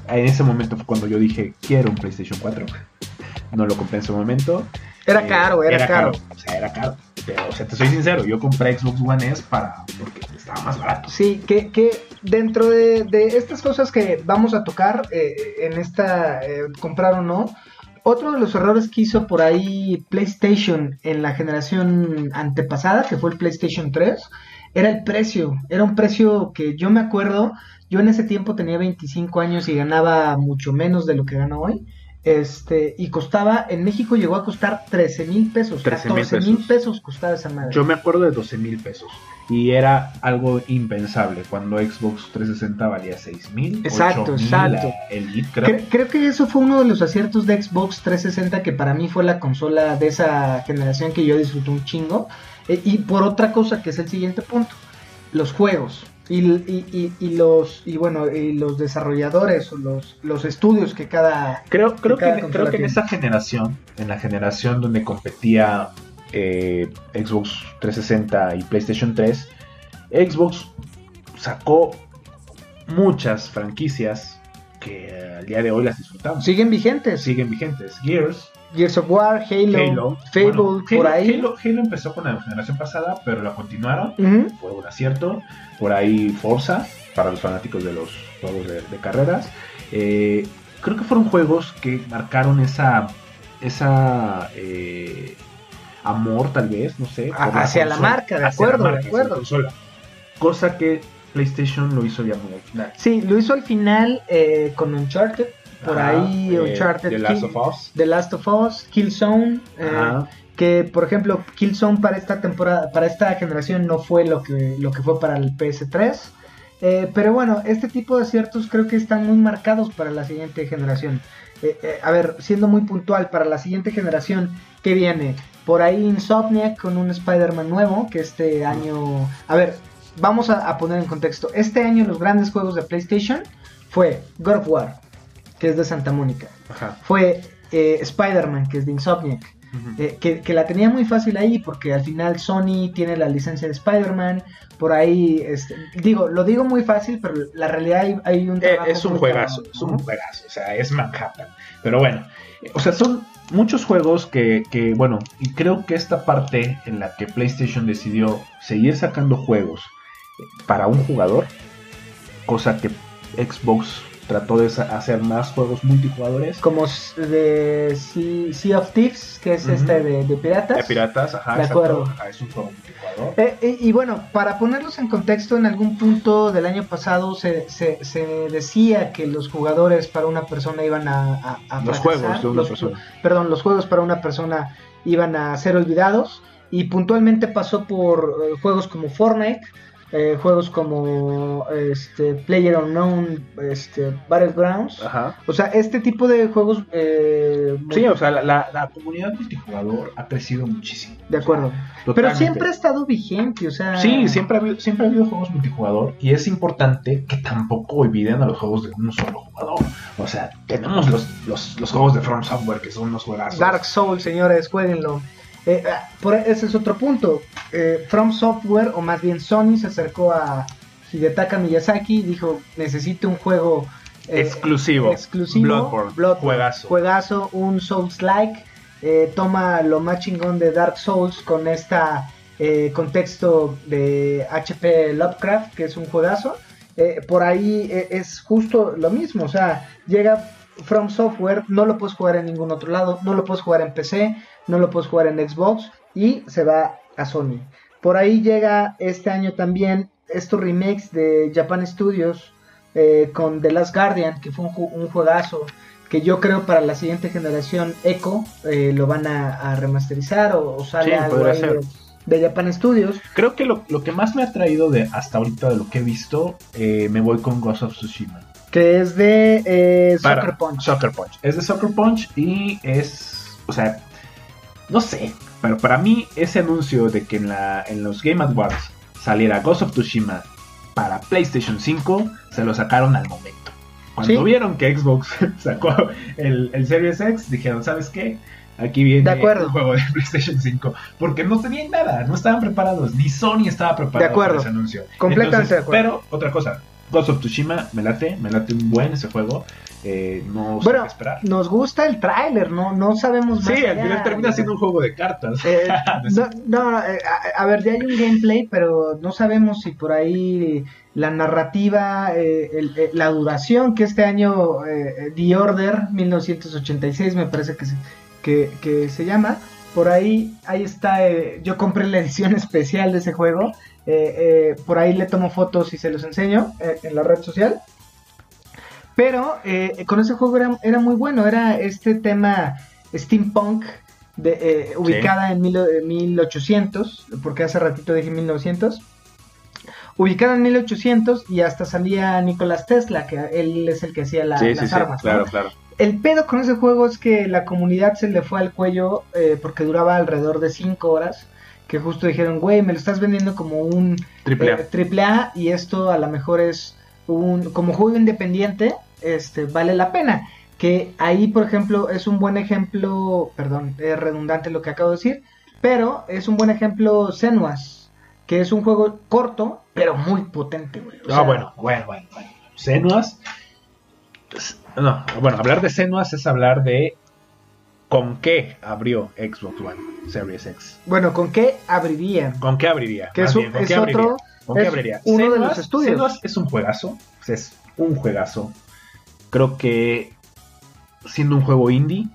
En ese momento fue cuando yo dije, quiero un PlayStation 4. No lo compré en ese momento. Era Eh, caro, era, caro. O sea, era caro. O sea, te soy sincero, yo compré Xbox One S para porque estaba más barato. Sí, que, que dentro de, de estas cosas que vamos a tocar eh, en esta eh, comprar o no, otro de los errores que hizo por ahí PlayStation en la generación antepasada, que fue el PlayStation 3, era el precio. Era un precio que yo me acuerdo, yo en ese tiempo tenía 25 años y ganaba mucho menos de lo que gano hoy. Este, y costaba, en México llegó a costar 13 mil pesos, 13,000 14 mil pesos. pesos costaba esa madre. Yo me acuerdo de 12 mil pesos. Y era algo impensable cuando Xbox 360 valía 6 mil. Exacto, exacto. Elite, creo. Cre- creo que eso fue uno de los aciertos de Xbox 360 que para mí fue la consola de esa generación que yo disfruté un chingo. Eh, y por otra cosa que es el siguiente punto, los juegos. Y, y- y- y los y bueno y los desarrolladores o los, los estudios que cada Creo, creo que cada que, creo que en esa generación, en la generación donde competía eh, Xbox 360 y PlayStation 3, Xbox sacó muchas franquicias que eh, al día de hoy las disfrutamos. siguen vigentes Siguen vigentes. Gears, Gears of War Halo, Halo, Fable bueno, por ahí Halo, Halo empezó con la generación pasada, pero la continuaron. Fue un acierto. Por ahí Forza, para los fanáticos de los juegos de, de carreras. Eh, creo que fueron juegos que marcaron esa esa eh, amor, tal vez, no sé. La hacia la marca, de la acuerdo, de acuerdo. Cosa que PlayStation lo hizo ya muy al final. Sí, lo hizo al final eh, con Uncharted. Por ahí, eh, Uncharted. The Last Kill- of Us. The Last of Us, Killzone. eh, Ajá. que por ejemplo Killzone para esta temporada, para esta generación no fue lo que, lo que fue para el PS3. Eh, pero bueno, este tipo de aciertos creo que están muy marcados para la siguiente generación. Eh, a ver, siendo muy puntual, para la siguiente generación, ¿qué viene? Por ahí Insomniac con un Spider-Man nuevo, que este año... A ver, vamos a, a poner en contexto. Este año los grandes juegos de PlayStation fue God of War, que es de Santa Mónica. Ajá. Fue eh, Spider-Man, que es de Insomniac. Eh, que, que la tenía muy fácil ahí porque al final Sony tiene la licencia de Spider-Man, por ahí, este, digo, lo digo muy fácil, pero la realidad hay, hay un Eh, trabajo es un juegazo, es un juegazo, o sea, es Manhattan. Pero bueno, o sea, son muchos juegos que, que, bueno, y creo que esta parte en la que PlayStation decidió seguir sacando juegos para un jugador, cosa que Xbox trató de hacer más juegos multijugadores. Como de Sea, of Thieves, que es este de, de piratas. De piratas, ajá, De acuerdo. ajá, es un juego multijugador. Eh, eh, y bueno, para ponerlos en contexto, en algún punto del año pasado se, se, se decía que los jugadores para una persona iban a, a- a Los juegos de una los- persona. Perdón, los juegos para una persona iban a ser olvidados y puntualmente pasó por eh, juegos como Fortnite, eh, juegos como este, Player Unknown, este, Battlegrounds. Ajá. O sea, este tipo de juegos... eh, Sí, o sea, la, la- la comunidad multijugador ha crecido muchísimo. de acuerdo. Pero siempre ha estado vigente, o sea... Sí, siempre ha, habido, siempre ha habido juegos multijugador y es importante que tampoco olviden a los juegos de un solo jugador. O sea, tenemos los, los, los juegos de From Software que son unos juegazos. Dark Souls, señores, jueguenlo. Eh, ah, por, ese es otro punto. Eh, From Software, o más bien Sony, se acercó a Hidetaka Miyazaki y dijo, necesito un juego eh, Exclusivo. exclusivo. Bloodborne, juegazo. Juegazo, un Souls-like. Eh, toma lo más chingón de Dark Souls con esta eh, contexto de HP Lovecraft, que es un juegazo. Eh, por ahí eh, es justo lo mismo, o sea, llega From Software, no lo puedes jugar en ningún otro lado, no lo puedes jugar en PC, no lo puedes jugar en Xbox y se va a Sony. Por ahí llega este año también estos remakes de Japan Studios eh, con The Last Guardian, que fue un, ju- un juegazo que yo creo para la siguiente generación Echo eh, lo van a, a remasterizar o, o sale Sí, algo ahí de, de Japan Studios. Creo que lo, lo que más me ha traído de hasta ahorita de lo que he visto, eh, me voy con Ghost of Tsushima. Que es de Soccer Punch. Soccer Punch. Es de Soccer Punch y es. O sea, no sé. Pero para mí, ese anuncio de que en, la, en los Game Awards saliera Ghost of Tsushima para PlayStation 5, se lo sacaron al momento. Cuando Sí. vieron que Xbox sacó el, el Series X, dijeron: ¿Sabes qué? Aquí viene De acuerdo. el juego de PlayStation 5. Porque no tenían nada, no estaban preparados. Ni Sony estaba preparado De acuerdo. para ese anuncio. Completamente de acuerdo. Pero, otra cosa. Ghost of Tsushima me late, me late un buen ese juego. Eh, no Bueno, esperar. nos gusta el tráiler, ¿no? No sabemos Sí, al final termina siendo un juego de cartas. Eh, no, no, eh, a, a ver, ya hay un gameplay, pero no sabemos si por ahí la narrativa, eh, el- la duración que este año The Order 1986 me parece que se, que, que se llama. Por ahí, ahí está, eh, yo compré la edición especial de ese juego. eh, eh, por ahí le tomo fotos y se los enseño en la red social. Pero eh, con ese juego era, era muy bueno, era este tema steampunk de, eh, ubicada en mil- eh, 1800, porque hace ratito dije 1900. Ubicada en 1800 y hasta salía Nicolás Tesla, que él es el que hacía la- sí, las sí, armas. ¿no? claro, claro. El pedo con ese juego es que la comunidad se le fue al cuello eh, porque duraba alrededor de 5 horas. Que justo dijeron, güey, me lo estás vendiendo como un Triple A. eh, triple A y esto a lo mejor es un como juego independiente, este vale la pena. Que ahí, por ejemplo, es un buen ejemplo, perdón, es redundante lo que acabo de decir, pero es un buen ejemplo Senuas, que es un juego corto, pero muy potente, güey. Ah, sea, bueno, bueno, bueno, bueno. Senuas. pues, No, bueno, hablar de Senuas es hablar de con qué abrió Xbox One Series X. Bueno, ¿con qué abrirían? ¿Con qué abriría? Que es, bien, ¿con es qué abriría? otro, ¿Con qué abriría? uno de los estudios. Senuas es un juegazo. Es un juegazo. Creo que siendo un juego indie,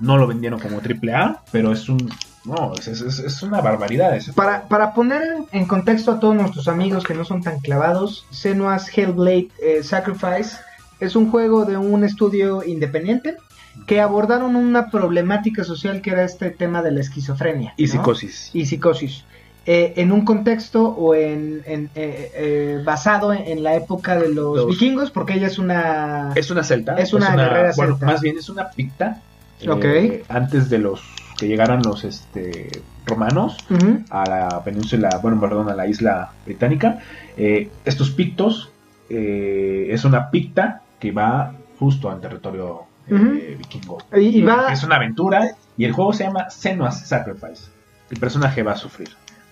no lo vendieron como triple A, pero es un no, es, es- es- una barbaridad. Para, para poner en- en contexto a todos nuestros amigos que no son tan clavados, Senua's Hellblade eh, Sacrifice es un juego de un estudio independiente que abordaron una problemática social que era este tema de la esquizofrenia. y ¿no? psicosis. y psicosis. Eh, en un contexto o en, en, eh, eh, basado en, en la época de los, Los- vikingos, porque ella es una... Es una celta. Es una guerrera bueno, celta. más bien es una picta. eh, Ok. Antes de los que llegaran los este, romanos a la península, bueno, perdón, a la isla británica. estos pictos es una picta que va justo al territorio vikingo. Y, y va... Es una aventura y el juego se llama Senua's Sacrifice. El personaje va a sufrir.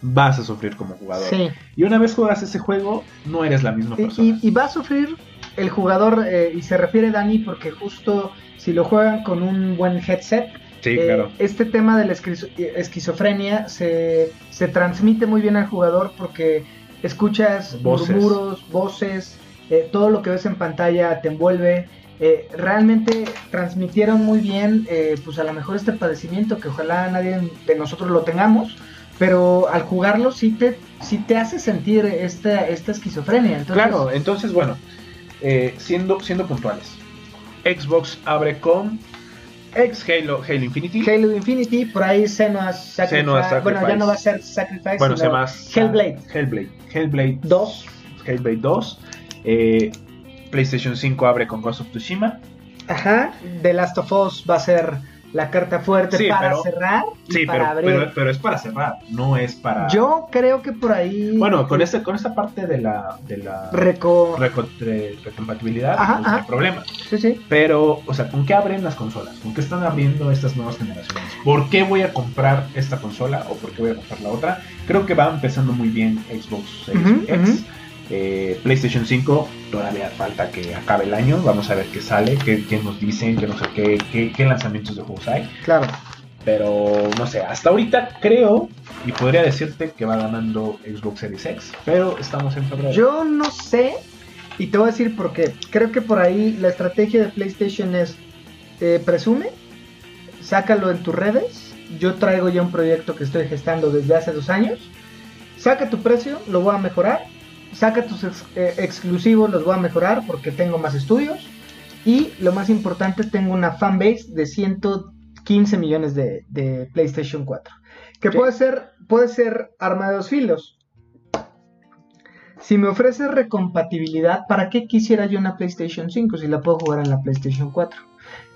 Vas a sufrir como jugador. Sí. Y una vez juegas ese juego, no eres la misma persona. y- y va a sufrir el jugador, eh, y se refiere Dani, porque justo si lo juegan con un buen headset, sí, eh, claro. este tema de la esquizo- esquizofrenia se, se transmite muy bien al jugador porque escuchas Voces. murmuros, voces, eh, todo lo que ves en pantalla te envuelve. Eh, realmente transmitieron muy bien, eh, pues a lo mejor este padecimiento que ojalá nadie de nosotros lo tengamos, pero al jugarlo sí te, sí te hace sentir esta, esta esquizofrenia. Entonces, Claro, entonces bueno, eh, siendo, siendo puntuales. Xbox abre con ex Halo, Halo Infinity. Halo Infinity, por ahí Senua's Sacrifice, Senua's Sacrifice. bueno ya no va a ser Sacrifice, bueno, se llama Hellblade Hellblade. Hellblade 2. Hellblade 2. Eh, PlayStation 5 abre con Ghost of Tsushima. Ajá, The Last of Us va a ser la carta fuerte Sí, para pero- cerrar y Sí, para pero, abrir. pero, pero es para cerrar, no es para. Yo creo que por ahí. Bueno, con este, con esta parte de la, de la Reco... reco- re- recompatibilidad, Ajá, pues, no hay problema. Sí, sí. Pero, o sea, ¿con qué abren las consolas? ¿Con qué están abriendo estas nuevas generaciones? ¿Por qué voy a comprar esta consola o por qué voy a comprar la otra? Creo que va empezando muy bien Xbox Series X. Eh, PlayStation 5 todavía falta que acabe el año. Vamos a ver qué sale, qué, qué nos dicen, qué no sé qué, qué, qué lanzamientos de juegos hay. Claro. Pero no sé, hasta ahorita creo y podría decirte que va ganando Xbox Series X. Pero estamos en febrero. Yo no sé, y te voy a decir por qué. Creo que por ahí la estrategia de PlayStation es: eh, presume, sácalo en tus redes. Yo traigo ya un proyecto que estoy gestando desde hace dos años. Saca tu precio, lo voy a mejorar. Saca tus ex- eh, exclusivos, los voy a mejorar porque tengo más estudios. Y lo más importante, tengo una fanbase de 115 millones de, de PlayStation 4. Que Sí. puede ser, puede ser arma de dos filos. Si me ofrece recompatibilidad, ¿para qué quisiera yo una PlayStation 5 si la puedo jugar en la PlayStation 4?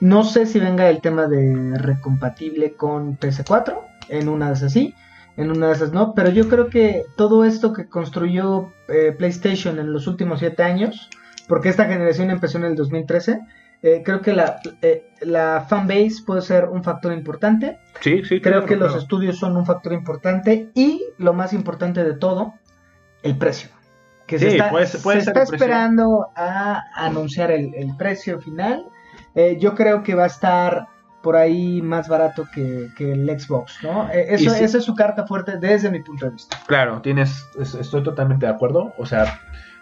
No sé si venga el tema de recompatible con PS4, en una de esas sí, en una de esas no, pero yo creo que todo esto que construyó eh, PlayStation en los últimos 7 años, porque esta generación empezó en el 2013, eh, creo que la, eh, la fanbase puede ser un factor importante. Sí, sí, Creo claro, que los estudios son un factor importante y lo más importante de todo, el precio. Que se Sí, está, puede ser- puede se está esperando a anunciar el, el precio final. Eh, yo creo que va a estar por ahí más barato que, que el Xbox, ¿no? Eh, eso, Esa es su carta fuerte desde mi punto de vista. Claro, tienes, es- estoy totalmente de acuerdo. O sea,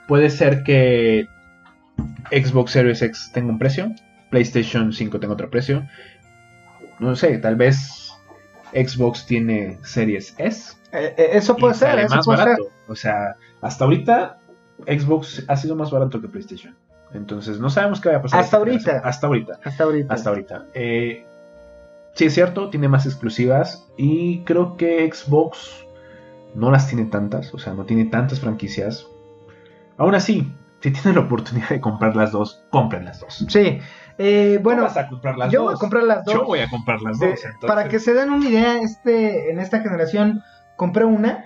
puede ser que Xbox Series X tenga un precio, PlayStation 5 tenga otro precio. No sé, tal vez Xbox tiene Series S. Eh, eh, eso y puede ser, sale eso más puede ser. barato. O sea, hasta ahorita Xbox ha sido más barato que PlayStation. Entonces, no sabemos qué va a pasar. Hasta ahorita. Hasta ahorita. Hasta ahorita. Hasta ahorita. Eh, sí, es cierto, tiene más exclusivas. Y creo que Xbox no las tiene tantas. O sea, no tiene tantas franquicias. Aún así, si tienen la oportunidad de comprar las dos, compren las dos. Sí. Eh, bueno, ¿Tú vas a comprar las yo dos. voy a comprar las dos. Yo voy a comprar las dos. entonces- Para que se den una idea, este, en esta generación compré una,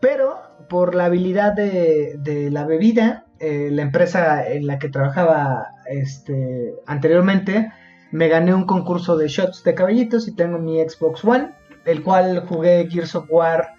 pero por la habilidad de, de la bebida, eh, la empresa en la que trabajaba este, anteriormente, me gané un concurso de shots de caballitos y tengo mi Xbox One, el cual jugué Gears of War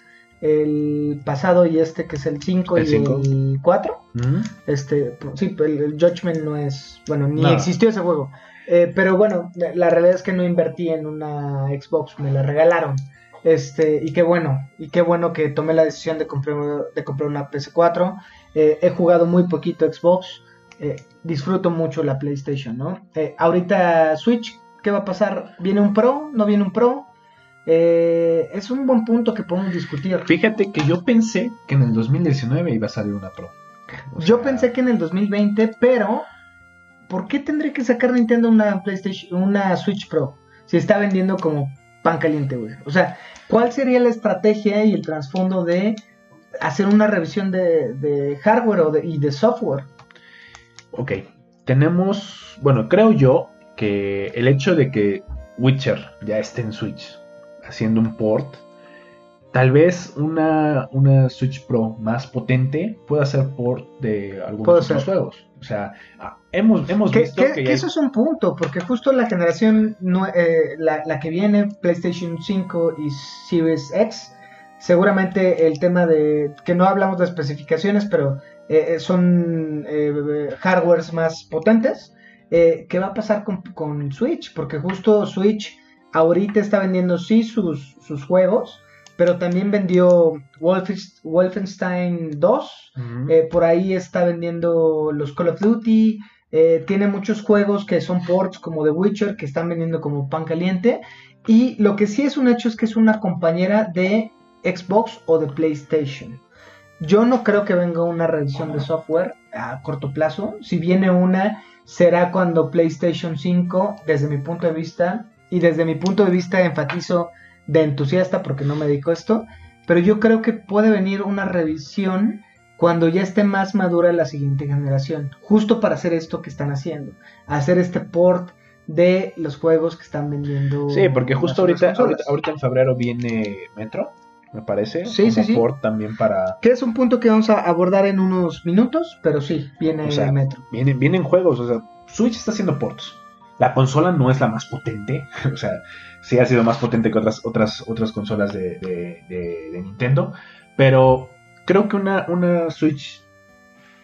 el pasado y este que es el 5 El y cinco. el 4. ¿Mm? Este, sí, el, el Judgment no es, bueno, ni No. existió ese juego. Eh, pero bueno, la la realidad es que no invertí en una Xbox, me la regalaron. Este, y qué bueno, y qué bueno que tomé la decisión de comprar, de comprar una PS4. Eh, he jugado muy poquito Xbox, eh, disfruto mucho la PlayStation, ¿no? Eh, ahorita Switch ¿Qué va a pasar? ¿Viene un Pro? ¿No viene un Pro? Eh, es un buen punto que podemos discutir. Fíjate que yo pensé que en el 2019 iba a salir una Pro. O Yo pensé que en el 2020, pero ¿por qué tendría que sacar Nintendo una PlayStation, una Switch Pro? Si está vendiendo como pan caliente, güey. O sea, ¿cuál sería la estrategia y el trasfondo de hacer una revisión de, de hardware o de- y de software? Ok, tenemos, bueno, creo yo que el hecho de que Witcher ya esté en Switch haciendo un port, tal vez una, una Switch Pro más potente pueda hacer port de algunos otros ser. juegos. O sea, ah, hemos, hemos Que, visto que- que, que hay- eso es un punto, porque justo la generación, eh, la, la que viene, PlayStation 5 y Series X, seguramente el tema de, que no hablamos de especificaciones, pero eh, son eh, hardwares más potentes, eh, ¿qué va a pasar con, con Switch? Porque justo Switch ahorita está vendiendo sí sus, sus juegos, pero también vendió Wolfenst- Wolfenstein 2, Ujú. eh, por ahí está vendiendo los Call of Duty. eh, tiene muchos juegos que son ports como The Witcher que están vendiendo como pan caliente. Y lo que sí es un hecho es que es una compañera de Xbox o de PlayStation. Yo no creo que venga una revisión de software a corto plazo. Si viene una, será cuando PlayStation 5, desde mi punto de vista, y desde mi punto de vista enfatizo de entusiasta porque no me dedico a esto, pero yo creo que puede venir una revisión cuando ya esté más madura la siguiente generación, justo para hacer esto que están haciendo, hacer este port de los juegos que están vendiendo. Sí, porque justo ahorita, ahorita, ahorita en febrero viene Metro, me parece. Sí, sí, como sí. port también para... Que es un punto que vamos a abordar en unos minutos, pero sí, viene O sea, el metro. Vienen, vienen juegos, o sea, Switch está haciendo ports. La consola no es la más potente, o sea, sí ha sido más potente que otras, otras, otras consolas de, de- de- de Nintendo, pero creo que una, una Switch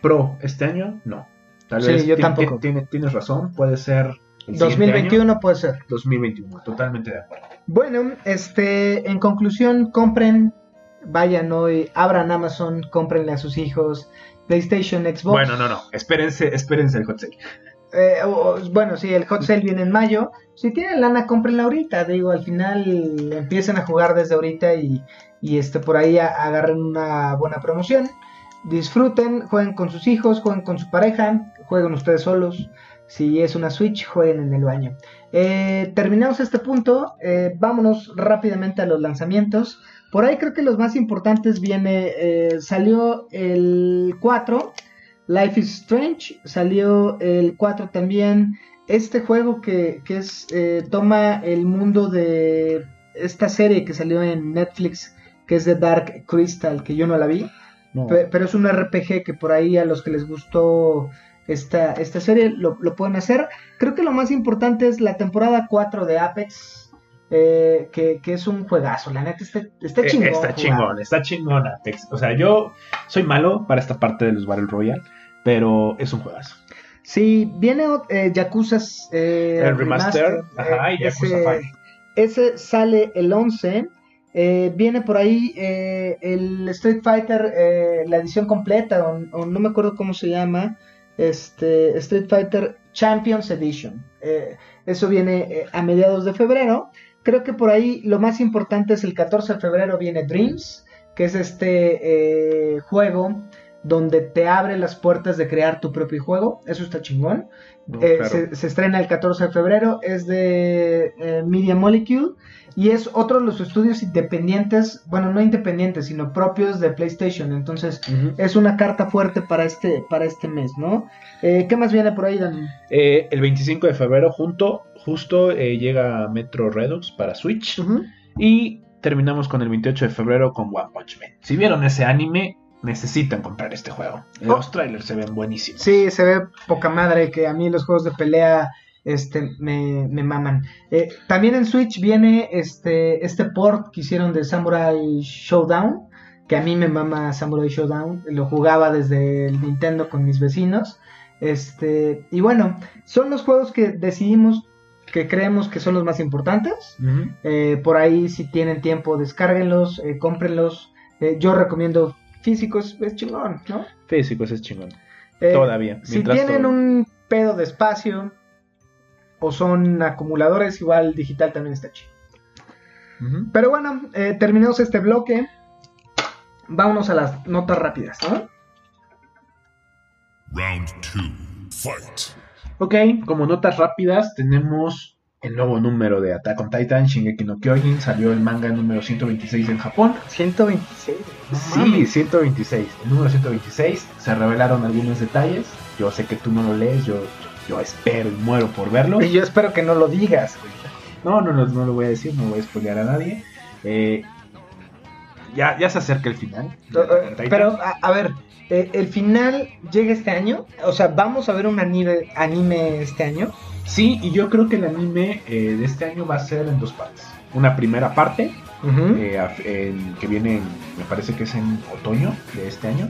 Pro este año, no. Tal Sí, vez yo tampoco. ti- tiene- tienes razón, puede ser el siguiente 2021 año, puede ser. 2021, totalmente de acuerdo. Bueno, este, en conclusión, compren, vayan hoy, abran Amazon, cómprenle a sus hijos PlayStation, Xbox. Bueno, no, no, espérense, espérense el hot sale. Eh, o- bueno, sí, el hot sale viene en mayo. Si tienen lana, cómprenla ahorita. Digo, al final empiecen a jugar desde ahorita y, y este por ahí a- agarren una buena promoción. Disfruten, jueguen con sus hijos, jueguen con su pareja, jueguen ustedes solos. Si es una Switch, jueguen en el baño. Eh, terminamos este punto. eh, vámonos rápidamente a los lanzamientos. Por ahí creo que los más importantes viene. eh, salió el 4. Life is Strange. Salió el 4 también. Este juego que, que es. eh, toma el mundo de esta serie que salió en Netflix. Que es de Dark Crystal. Que yo no la vi. No. Pero es un RPG que por ahí a los que les gustó esta, esta serie lo, lo pueden hacer. Creo que lo más importante es la temporada 4 de Apex. eh, que, que es un juegazo. La neta está, está Eh, chingón. Está jugar. chingón, está chingón Apex. O sea, yo soy malo para esta parte de los Battle Royale, pero es un juegazo. Sí, viene eh, Yakuza eh, El remaster, ajá, y Yakuza ese, Five. ese sale el 11. eh, viene por ahí eh, el Street Fighter, eh, la edición completa, o, o no me acuerdo cómo se llama. Este Street Fighter Champions Edition. Eh, eso viene eh, a mediados de febrero. Creo que por ahí lo más importante es el 14 de febrero viene Dreams, que es este eh, juego donde te abre las puertas de crear tu propio juego. Eso está chingón. No, Eh, claro. se, se estrena el 14 de febrero. Es de Media Molecule. Y es otro de los estudios independientes. Bueno, no independientes, sino propios de PlayStation. Entonces, es una carta fuerte para este, para este mes, ¿no? Eh, ¿Qué más viene por ahí, Dani? Eh, el 25 de febrero, junto, justo eh, llega Metro Redux para Switch. Y terminamos con el 28 de febrero con One Punch Man. Si vieron ese anime, necesitan comprar este juego. Los trailers se ven buenísimos. Sí, se ve poca madre que a mí los juegos de pelea este, me, me maman. Eh, también en Switch viene este, este port que hicieron de Samurai Showdown, que a mí me mama Samurai Showdown, lo jugaba desde el Nintendo con mis vecinos. Este, y bueno, son los juegos que decidimos que creemos que son los más importantes. Eh, por ahí, si tienen tiempo, descárguenlos, eh, cómprenlos. Eh, yo recomiendo físicos, es chingón, ¿no? Físicos es chingón. Todavía. Si tienen todo- un pedo de espacio, o son acumuladores, igual digital también está chido. Pero bueno, eh, terminamos este bloque. Vámonos a las notas rápidas, ¿no? Round two. Fight. Ok, como notas rápidas tenemos el nuevo número de Attack on Titan, Shingeki no Kyojin, salió el manga número 126 en Japón. 126. no Sí, mames. 126, el número 126, se revelaron algunos detalles, yo sé que tú no lo lees, yo, yo espero y muero por verlo. Y yo espero que no lo digas, güey. No, no, no, no lo voy a decir, no voy a spoilear a nadie. Eh, ya, ya se acerca el final. Pero, a, a ver, eh, ¿el final llega este año? O sea, ¿vamos a ver un anime, anime este año? Sí, y yo creo que el anime eh, de este año va a ser en dos partes. Una primera parte, eh, en- que viene, en- me parece que es en otoño de este año.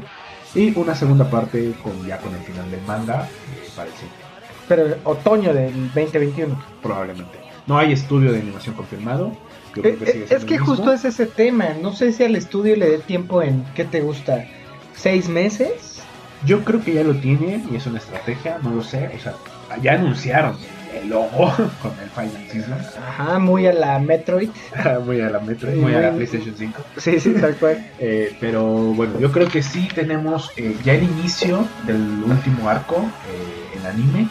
Y una segunda parte con ya con el final del manga para el siguiente, Pero otoño del 2021. probablemente. No hay estudio de animación confirmado. Yo creo Eh, que eh, sigue es que el justo es ese tema. No sé si al estudio le dé tiempo en, ¿qué te gusta? ¿Seis meses? Yo creo que ya lo tiene y es una estrategia, no lo sé. O sea, ya anunciaron el logo con el Final Season. Ajá, muy a la Metroid. muy a la Metro, Y muy a la PlayStation 5. Sí, sí, tal cual. Eh, pero bueno, yo creo que sí tenemos eh, ya el inicio del último arco eh, en anime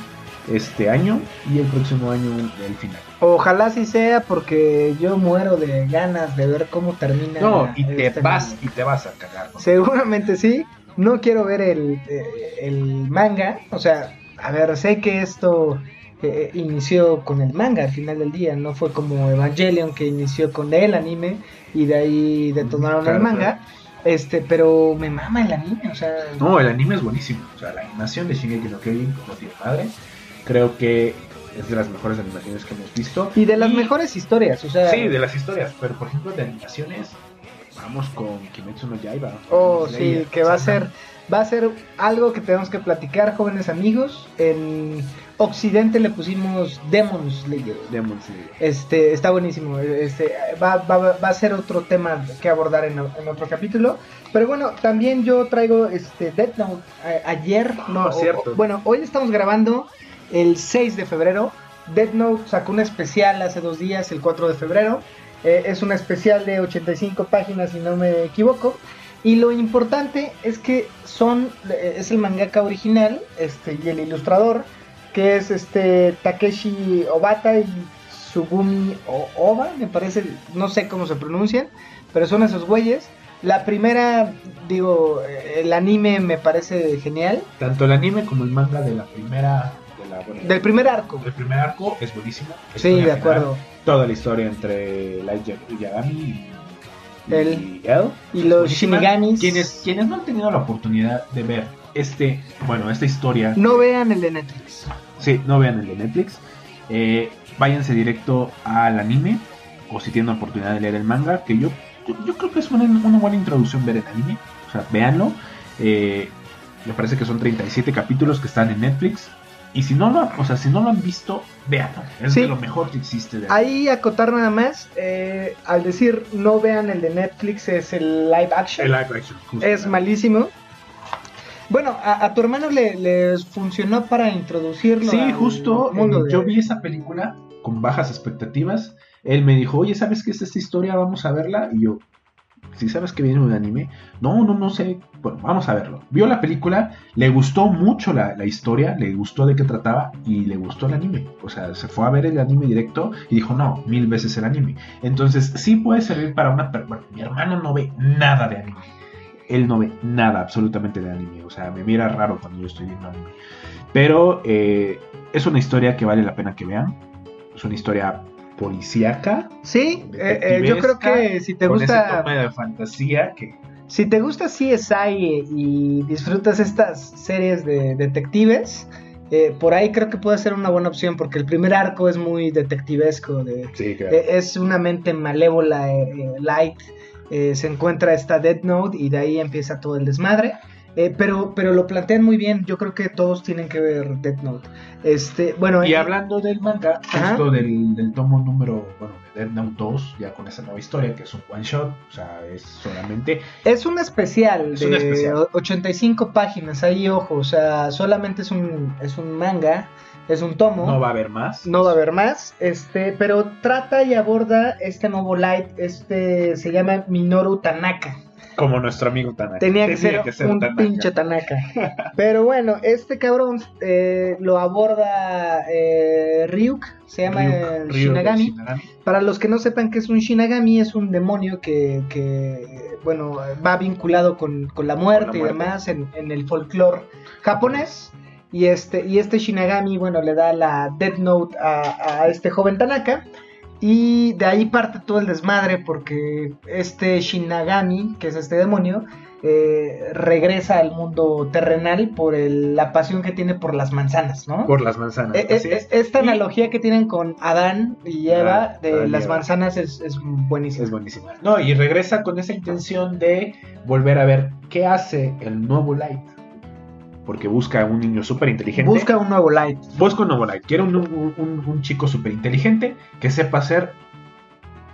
este año y el próximo año el final. Ojalá sí sea porque yo muero de ganas de ver cómo termina. No, y te este vas anime. y te vas a cagar. ¿no? Seguramente sí. No quiero ver el, eh, el manga. O sea, a ver, sé que esto eh, inició con el manga al final del día. No fue como Evangelion que inició con el anime y de ahí detonaron Claro, el manga. Este, pero me mama el anime, o sea. No, el anime es buenísimo. O sea, la animación de Shingeki no Kyojin no tiene madre. Creo que es de las mejores animaciones que hemos visto. Y de las mejores historias, o sea. Sí, de las historias. Pero por ejemplo, de animaciones, vamos con Kimetsu no Yaiba. Oh, sí, Slayer. que va a O ser va a ser algo que tenemos que platicar, jóvenes amigos. En Occidente le pusimos Demon Slayer. Demon Slayer. Este, está buenísimo. Este, va, va, va a ser otro tema que abordar en, en otro capítulo. Pero bueno, también yo traigo este Death Note. A- ayer, no, Oh, cierto. o- bueno, hoy estamos grabando el 6 de febrero. Death Note sacó un especial hace dos días, el 4 de febrero. Eh, es un especial de 85 páginas, si no me equivoco. Y lo importante es que son eh, es el mangaka original este, y el ilustrador, que es este Takeshi Obata y Sugumi Oba, me parece, no sé cómo se pronuncian, pero son esos güeyes. La primera, digo, eh, el anime me parece genial. Tanto el anime como el manga de la primera. De la, bueno, Del primer arco. del primer arco es buenísimo. Sí, de final, acuerdo. Toda la historia entre Light Ya- Yagami y, Él. y él. Y los Buenísima. Shinigamis. Quienes, quienes no han tenido la oportunidad de ver este, bueno, esta historia. No vean el de Netflix. Sí, no vean el de Netflix. Eh, váyanse directo al anime. O si tienen la oportunidad de leer el manga. Que yo, yo, yo creo que es una, una buena introducción ver el anime. O sea, véanlo. Eh, me parece que son 37 capítulos que están en Netflix. Y si no lo, o sea, si no lo han visto, véanlo. Es Sí. de lo mejor que existe. De Ahí acotar nada más, eh, al decir no vean el de Netflix, es el live action. el live action. justo. es malísimo. Bueno, a, a tu hermano le, les funcionó para introducirlo. Sí, justo. mundo de- Yo vi esa película con bajas expectativas. Él me dijo, oye, ¿sabes qué es esta historia? Vamos a verla. Y yo, si sabes que viene un anime, no, no, no sé. Bueno, vamos a verlo. Vio la película, le gustó mucho la, la historia, le gustó de qué trataba y le gustó el anime. O sea, se fue a ver el anime directo y dijo, no, mil veces el anime. Entonces, sí puede servir para una persona. mi hermano no ve nada de anime. Él no ve nada absolutamente de anime. O sea, me mira raro cuando yo estoy viendo anime. Pero eh, es una historia que vale la pena que vean. Es una historia policíaca. Sí, eh, eh, yo creo que si te con ese gusta, tono de fantasía que si te gusta CSI y disfrutas estas series de detectives, eh, por ahí creo que puede ser una buena opción porque el primer arco es muy detectivesco, de, sí, eh, es una mente malévola, eh, eh, light. se encuentra esta Dead Note y de ahí empieza todo el desmadre. Eh, pero, pero lo plantean muy bien. Yo creo que todos tienen que ver Death Note. Este, bueno, Y eh, hablando del manga, Ajá. justo del, del tomo número, bueno, de Death Note 2, ya con esa nueva historia, que es un one shot, o sea, es solamente es un especial Es de un especial. o- 85 páginas. Ahí, ojo, o sea, solamente es un, es un manga, es un tomo. no va a haber más. No va a haber más, este, pero trata y aborda este nuevo light, este se llama Minoru Tanaka. Como nuestro amigo Tanaka. Tenía que ser, un Tanaka. pinche Tanaka. Pero bueno, este cabrón eh, lo aborda eh, Ryuk, se llama Ryuk, Ryuk Shinagami. Para los que no sepan que es un Shinagami, es un demonio que, que, bueno, va vinculado con, con la muerte y muerte. demás en, en el folclore japonés. Y este, y este Shinagami, bueno, le da la Death Note a, a este joven Tanaka. Y de ahí parte todo el desmadre porque este Shinagami, que es este demonio, eh, regresa al mundo terrenal por el- la pasión que tiene por las manzanas, ¿no? Por las manzanas. Eh, así es. Esta Y analogía que tienen con Adán y Eva Ah, de Adán las Eva. manzanas es, es buenísima. Es buenísima. No, y regresa con esa intención de volver a ver qué hace el nuevo Light. Porque busca a un niño súper inteligente. Busca un nuevo light. Busca un nuevo Light. Quiere un, un- un- un chico súper inteligente que sepa hacer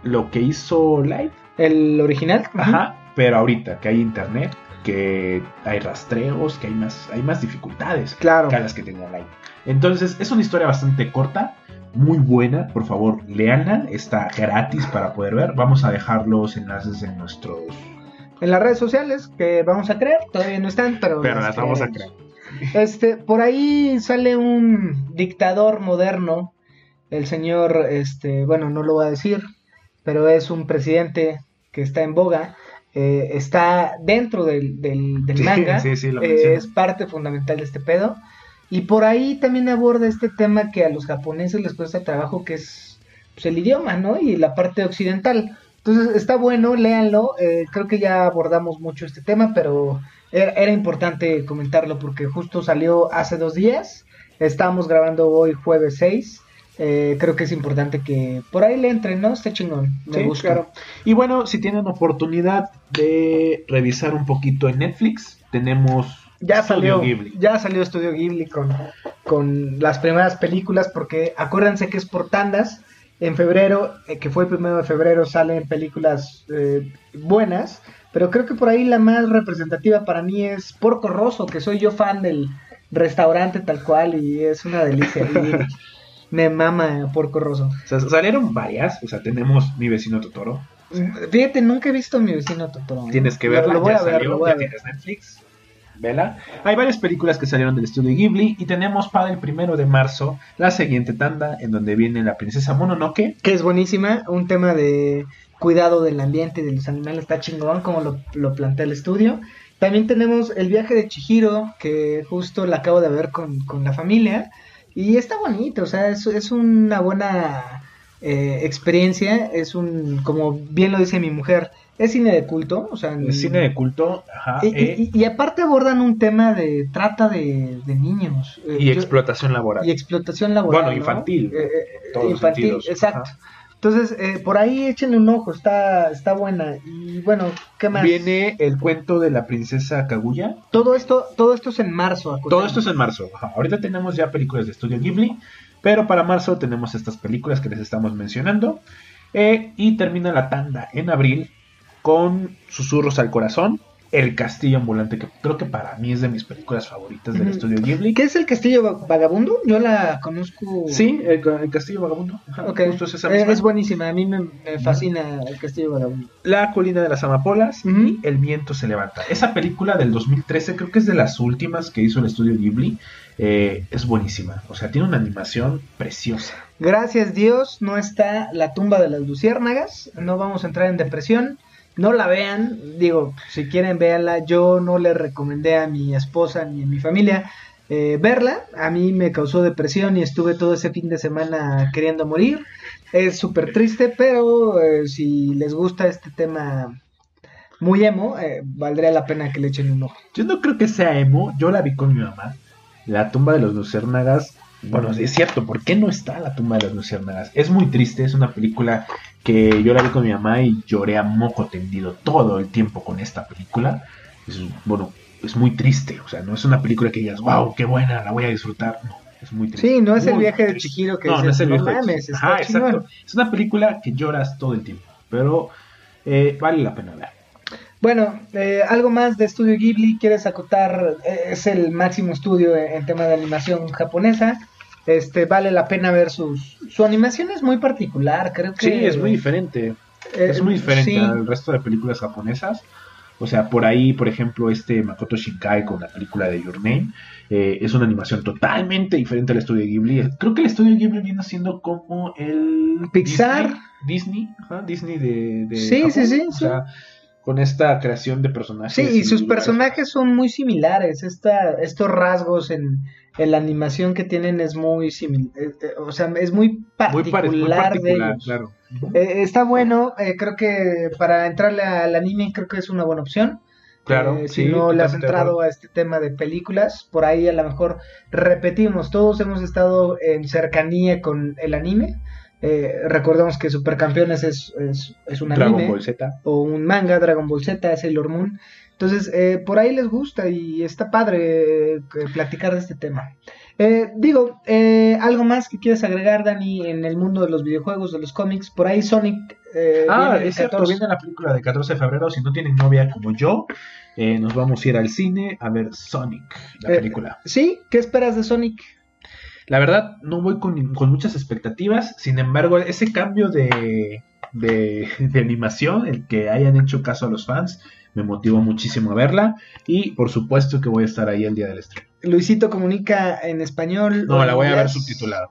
lo que hizo Light. El original. Ajá. Pero ahorita que hay internet, que hay rastreos, que hay más, hay más dificultades Claro. que las que tenía Light. Entonces, es una historia bastante corta, muy buena. Por favor, leanla. Está gratis para poder ver. Vamos a dejar los enlaces en nuestros. En las redes sociales, que vamos a creer, todavía no están, pero, Pero las vamos a crearemos. Este, por ahí sale un dictador moderno, el señor, este, bueno, no lo voy a decir, pero es un presidente que está en boga, eh, está dentro del, del, del Sí, manga, sí, sí, lo eh, es parte fundamental de este pedo, y por ahí también aborda este tema que a los japoneses les cuesta trabajo, que es pues, el idioma, ¿no? Y la parte occidental. Entonces está bueno, léanlo. eh, creo que ya abordamos mucho este tema, pero era, era importante comentarlo porque justo salió hace dos días. Estamos grabando hoy jueves 6. eh, creo que es importante que por ahí le entren, ¿no? Está chingón. Me Sí, gusta. claro. Y bueno, si tienen oportunidad de revisar un poquito en Netflix, tenemos Ya Studio salió, Ghibli. ya salió Estudio Ghibli con, con las primeras películas, porque acuérdense que es por tandas. En febrero, eh, que fue el primero de febrero, salen películas eh, buenas, pero creo que por ahí la más representativa para mí es Porco Rosso, que soy yo fan del restaurante tal cual y es una delicia. y me mama Porco Rosso. O sea, salieron varias, o sea, tenemos Mi vecino Totoro. Fíjate, nunca he visto mi vecino Totoro. Tienes que verla, Lo, voy ya a ver, salió, lo voy ya a ver. tienes Netflix. Vela. Hay varias películas que salieron del estudio Ghibli y tenemos para el primero de marzo la siguiente tanda en donde viene la princesa Mononoke. que es buenísima, un tema de cuidado del ambiente y de los animales, está chingón como lo, lo plantea el estudio. También tenemos el viaje de Chihiro, que justo la acabo de ver con, con la familia, y está bonito, o sea, es, es una buena eh, experiencia, es un, como bien lo dice mi mujer, es cine de culto, o sea, El cine de culto ajá, y, eh, y- y aparte abordan un tema de trata de, de niños. Eh, y yo- explotación laboral. y explotación laboral. Bueno, ¿no? infantil, Eh, eh, en todos los infantil, sentidos, exacto. ajá. Entonces, eh, por ahí échenle un ojo, está, está buena. Y bueno, ¿qué más? Viene el cuento de la princesa Kaguya. Todo esto, todo esto es en marzo. Todo esto es en marzo. ajá. Ahorita tenemos ya películas de estudio Ghibli, pero para marzo tenemos estas películas que les estamos mencionando. Eh, y termina la tanda en abril con Susurros al Corazón, El Castillo Ambulante, que creo que para mí es de mis películas favoritas del estudio Ghibli. ¿Qué es el Castillo Va- Vagabundo? Yo la conozco. Sí, el, el Castillo Vagabundo. ajá, justo es esa misma. es buenísima, a mí me, me fascina el Castillo Vagabundo. La colina de las amapolas y El viento se levanta. Esa película del 2013 creo que es de las últimas que hizo el estudio Ghibli. Eh, es buenísima. O sea, tiene una animación preciosa. Gracias Dios, no está la tumba de las luciérnagas. No vamos a entrar en depresión. No la vean. Digo, si quieren, véanla. Yo no le recomendé a mi esposa ni a mi familia eh, verla. A mí me causó depresión y estuve todo ese fin de semana queriendo morir. Es súper triste, pero eh, si les gusta este tema muy emo, eh, valdría la pena que le echen un ojo. Yo no creo que sea emo. Yo la vi con mi mamá. La tumba de los luciérnagas. Bueno, es cierto, ¿por qué no está la tumba de las luciérnagas? Es muy triste, es una película que yo la vi con mi mamá y lloré a moco tendido todo el tiempo con esta película. Es, bueno, es muy triste. O sea, no es una película que digas, wow, qué buena, la voy a disfrutar. No, es muy triste. Sí, no es el viaje de. Chihiro que No, dices, no es el "No viaje mames, exacto. Es una película que lloras todo el tiempo, pero eh, vale la pena ver. Bueno, eh, algo más de Estudio Ghibli, quieres acotar, Eh, es el máximo estudio en, en tema de animación japonesa. Este, vale la pena ver sus, su animación es muy particular, creo que Sí, es muy diferente. eh, es muy diferente sí. al resto de películas japonesas. O sea, por ahí, por ejemplo, este Makoto Shinkai con la película de Your Name eh, es una animación totalmente diferente al estudio Ghibli. Creo que el estudio Ghibli viene siendo como el Pixar. Disney, Disney, de, de Sí, Japón. sí, sí, O sí. sea, con esta creación de personajes. Sí, y sus personajes son muy similares. Esta, estos rasgos en la animación que tienen es muy similar. o sea, es muy muy, particular, muy de particular, ellos. claro. Eh, está bueno, eh, creo que para entrarle al anime creo que es una buena opción. Claro, Eh, sí, si no le has entrado a este tema de películas, por ahí a lo mejor repetimos, todos hemos estado en cercanía con el anime. Eh, recordemos que Supercampeones es, es, es un Dragon anime Ball Z. o un manga, Dragon Ball Z, Sailor Moon. Entonces, eh, por ahí les gusta y está padre eh, platicar de este tema. Eh, digo, eh, algo más que quieres agregar, Dani, en el mundo de los videojuegos, de los cómics. Por ahí Sonic. eh, Ah, viene es cierto, 14. viene la película del 14 de febrero. Si no tienen novia como yo, eh, nos vamos a ir al cine a ver Sonic, la Eh, película. Sí, ¿qué esperas de Sonic? La verdad, no voy con, con muchas expectativas. Sin embargo, ese cambio de, de, de animación, el que hayan hecho caso a los fans, me motivó muchísimo a verla. Y por supuesto que voy a estar ahí el día del estreno. Luisito comunica en español. No, la voy a ver subtitulada.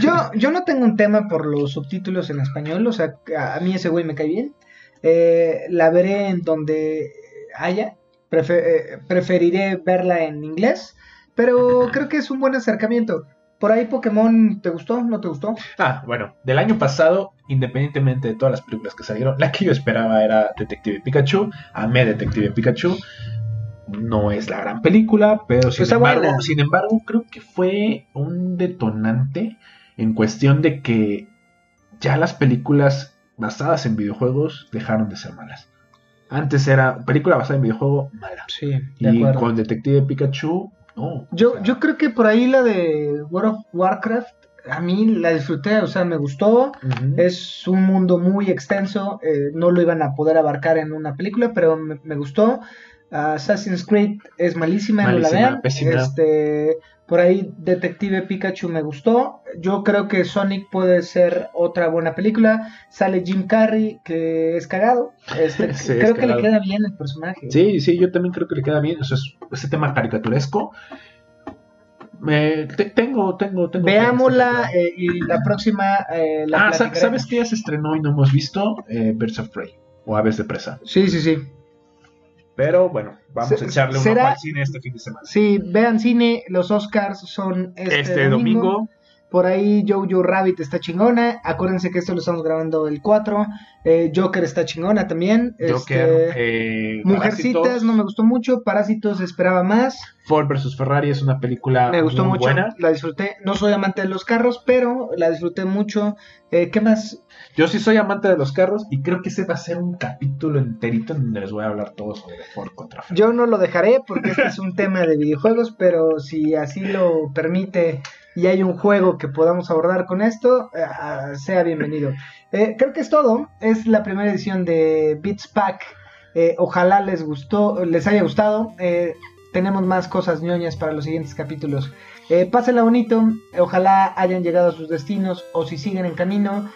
Yo, yo no tengo un tema por los subtítulos en español, o sea, a mí ese güey me cae bien. Eh, la veré en donde haya. Prefe- eh, preferiré verla en inglés, pero creo que es un buen acercamiento. Por ahí Pokémon, ¿te gustó? ¿No te gustó? Ah, bueno, del año pasado, independientemente de todas las películas que salieron, la que yo esperaba era Detective Pikachu. Amé Detective Pikachu. No es la gran película, pero sin, Está embargo, buena. sin embargo, creo que fue un detonante en cuestión de que ya las películas basadas en videojuegos dejaron de ser malas. Antes era película basada en videojuego mala. Sí, de Y acuerdo. con Detective Pikachu, no. Yo, o sea, yo creo que por ahí la de World of Warcraft, a mí la disfruté, o sea, me gustó. Es un mundo muy extenso, eh, no lo iban a poder abarcar en una película, pero me, me gustó. Assassin's Creed es malísima, no la Malísima, vean. pésima. Este, por ahí Detective Pikachu me gustó. Yo creo que Sonic puede ser otra buena película. Sale Jim Carrey, que es cagado. Este, Sí, es creo que le queda bien el personaje. Sí, sí, yo también creo que le queda bien. O sea, es- ese tema caricaturesco. Me, te- tengo, tengo, tengo. Veámosla eh, y la próxima eh, la ah. ¿sabes qué ya se estrenó y no hemos visto? Eh, Birds of Prey o Aves de Presa. Sí, sí, sí. Pero bueno, vamos Se- a echarle un ojo al cine este fin de semana. Sí, vean cine, los Oscars son este, Este, domingo, Por ahí Jojo Rabbit está chingona. Acuérdense que esto lo estamos grabando el 4. Eh, Joker está chingona también. Joker, Este, eh, Mujercitas Parásitos, no me gustó mucho. Parásitos esperaba más. Ford vs Ferrari es una película Me gustó muy mucho. buena. La disfruté. No soy amante de los carros, pero la disfruté mucho. Eh, ¿Qué más? Yo sí soy amante de los carros y creo que ese va a ser un capítulo enterito en donde les voy a hablar todo sobre Ford contra Ferrari. Yo no lo dejaré porque este es un tema de videojuegos, pero si así lo permite y hay un juego que podamos abordar con esto, eh, ah, sea bienvenido. Eh, creo que es todo. Es la primera edición de Beats Pack. Eh, ojalá les gustó, les haya gustado. Tenemos más cosas ñoñas para los siguientes capítulos. Pásenla bonito. Ojalá hayan llegado a sus destinos o si siguen en camino.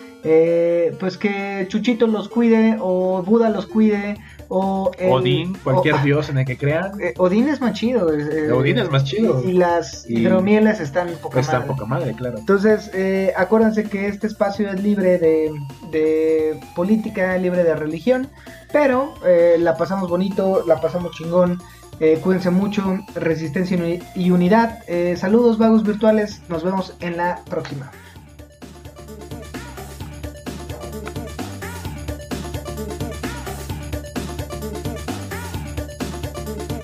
pues que Chuchito los cuide o Buda los cuide o el- Odín, cualquier o- dios en el que crean, eh, Odín es más chido. eh, Odín es más chido. Y, y las Y- hidromieles están poca está madre. poca madre, claro. Entonces, eh, acuérdense que este espacio es libre de, de política, libre de religión, pero eh, la pasamos bonito, la pasamos chingón. eh, cuídense mucho, resistencia y uni- y unidad. Eh, saludos, vagos virtuales. Nos vemos en la próxima.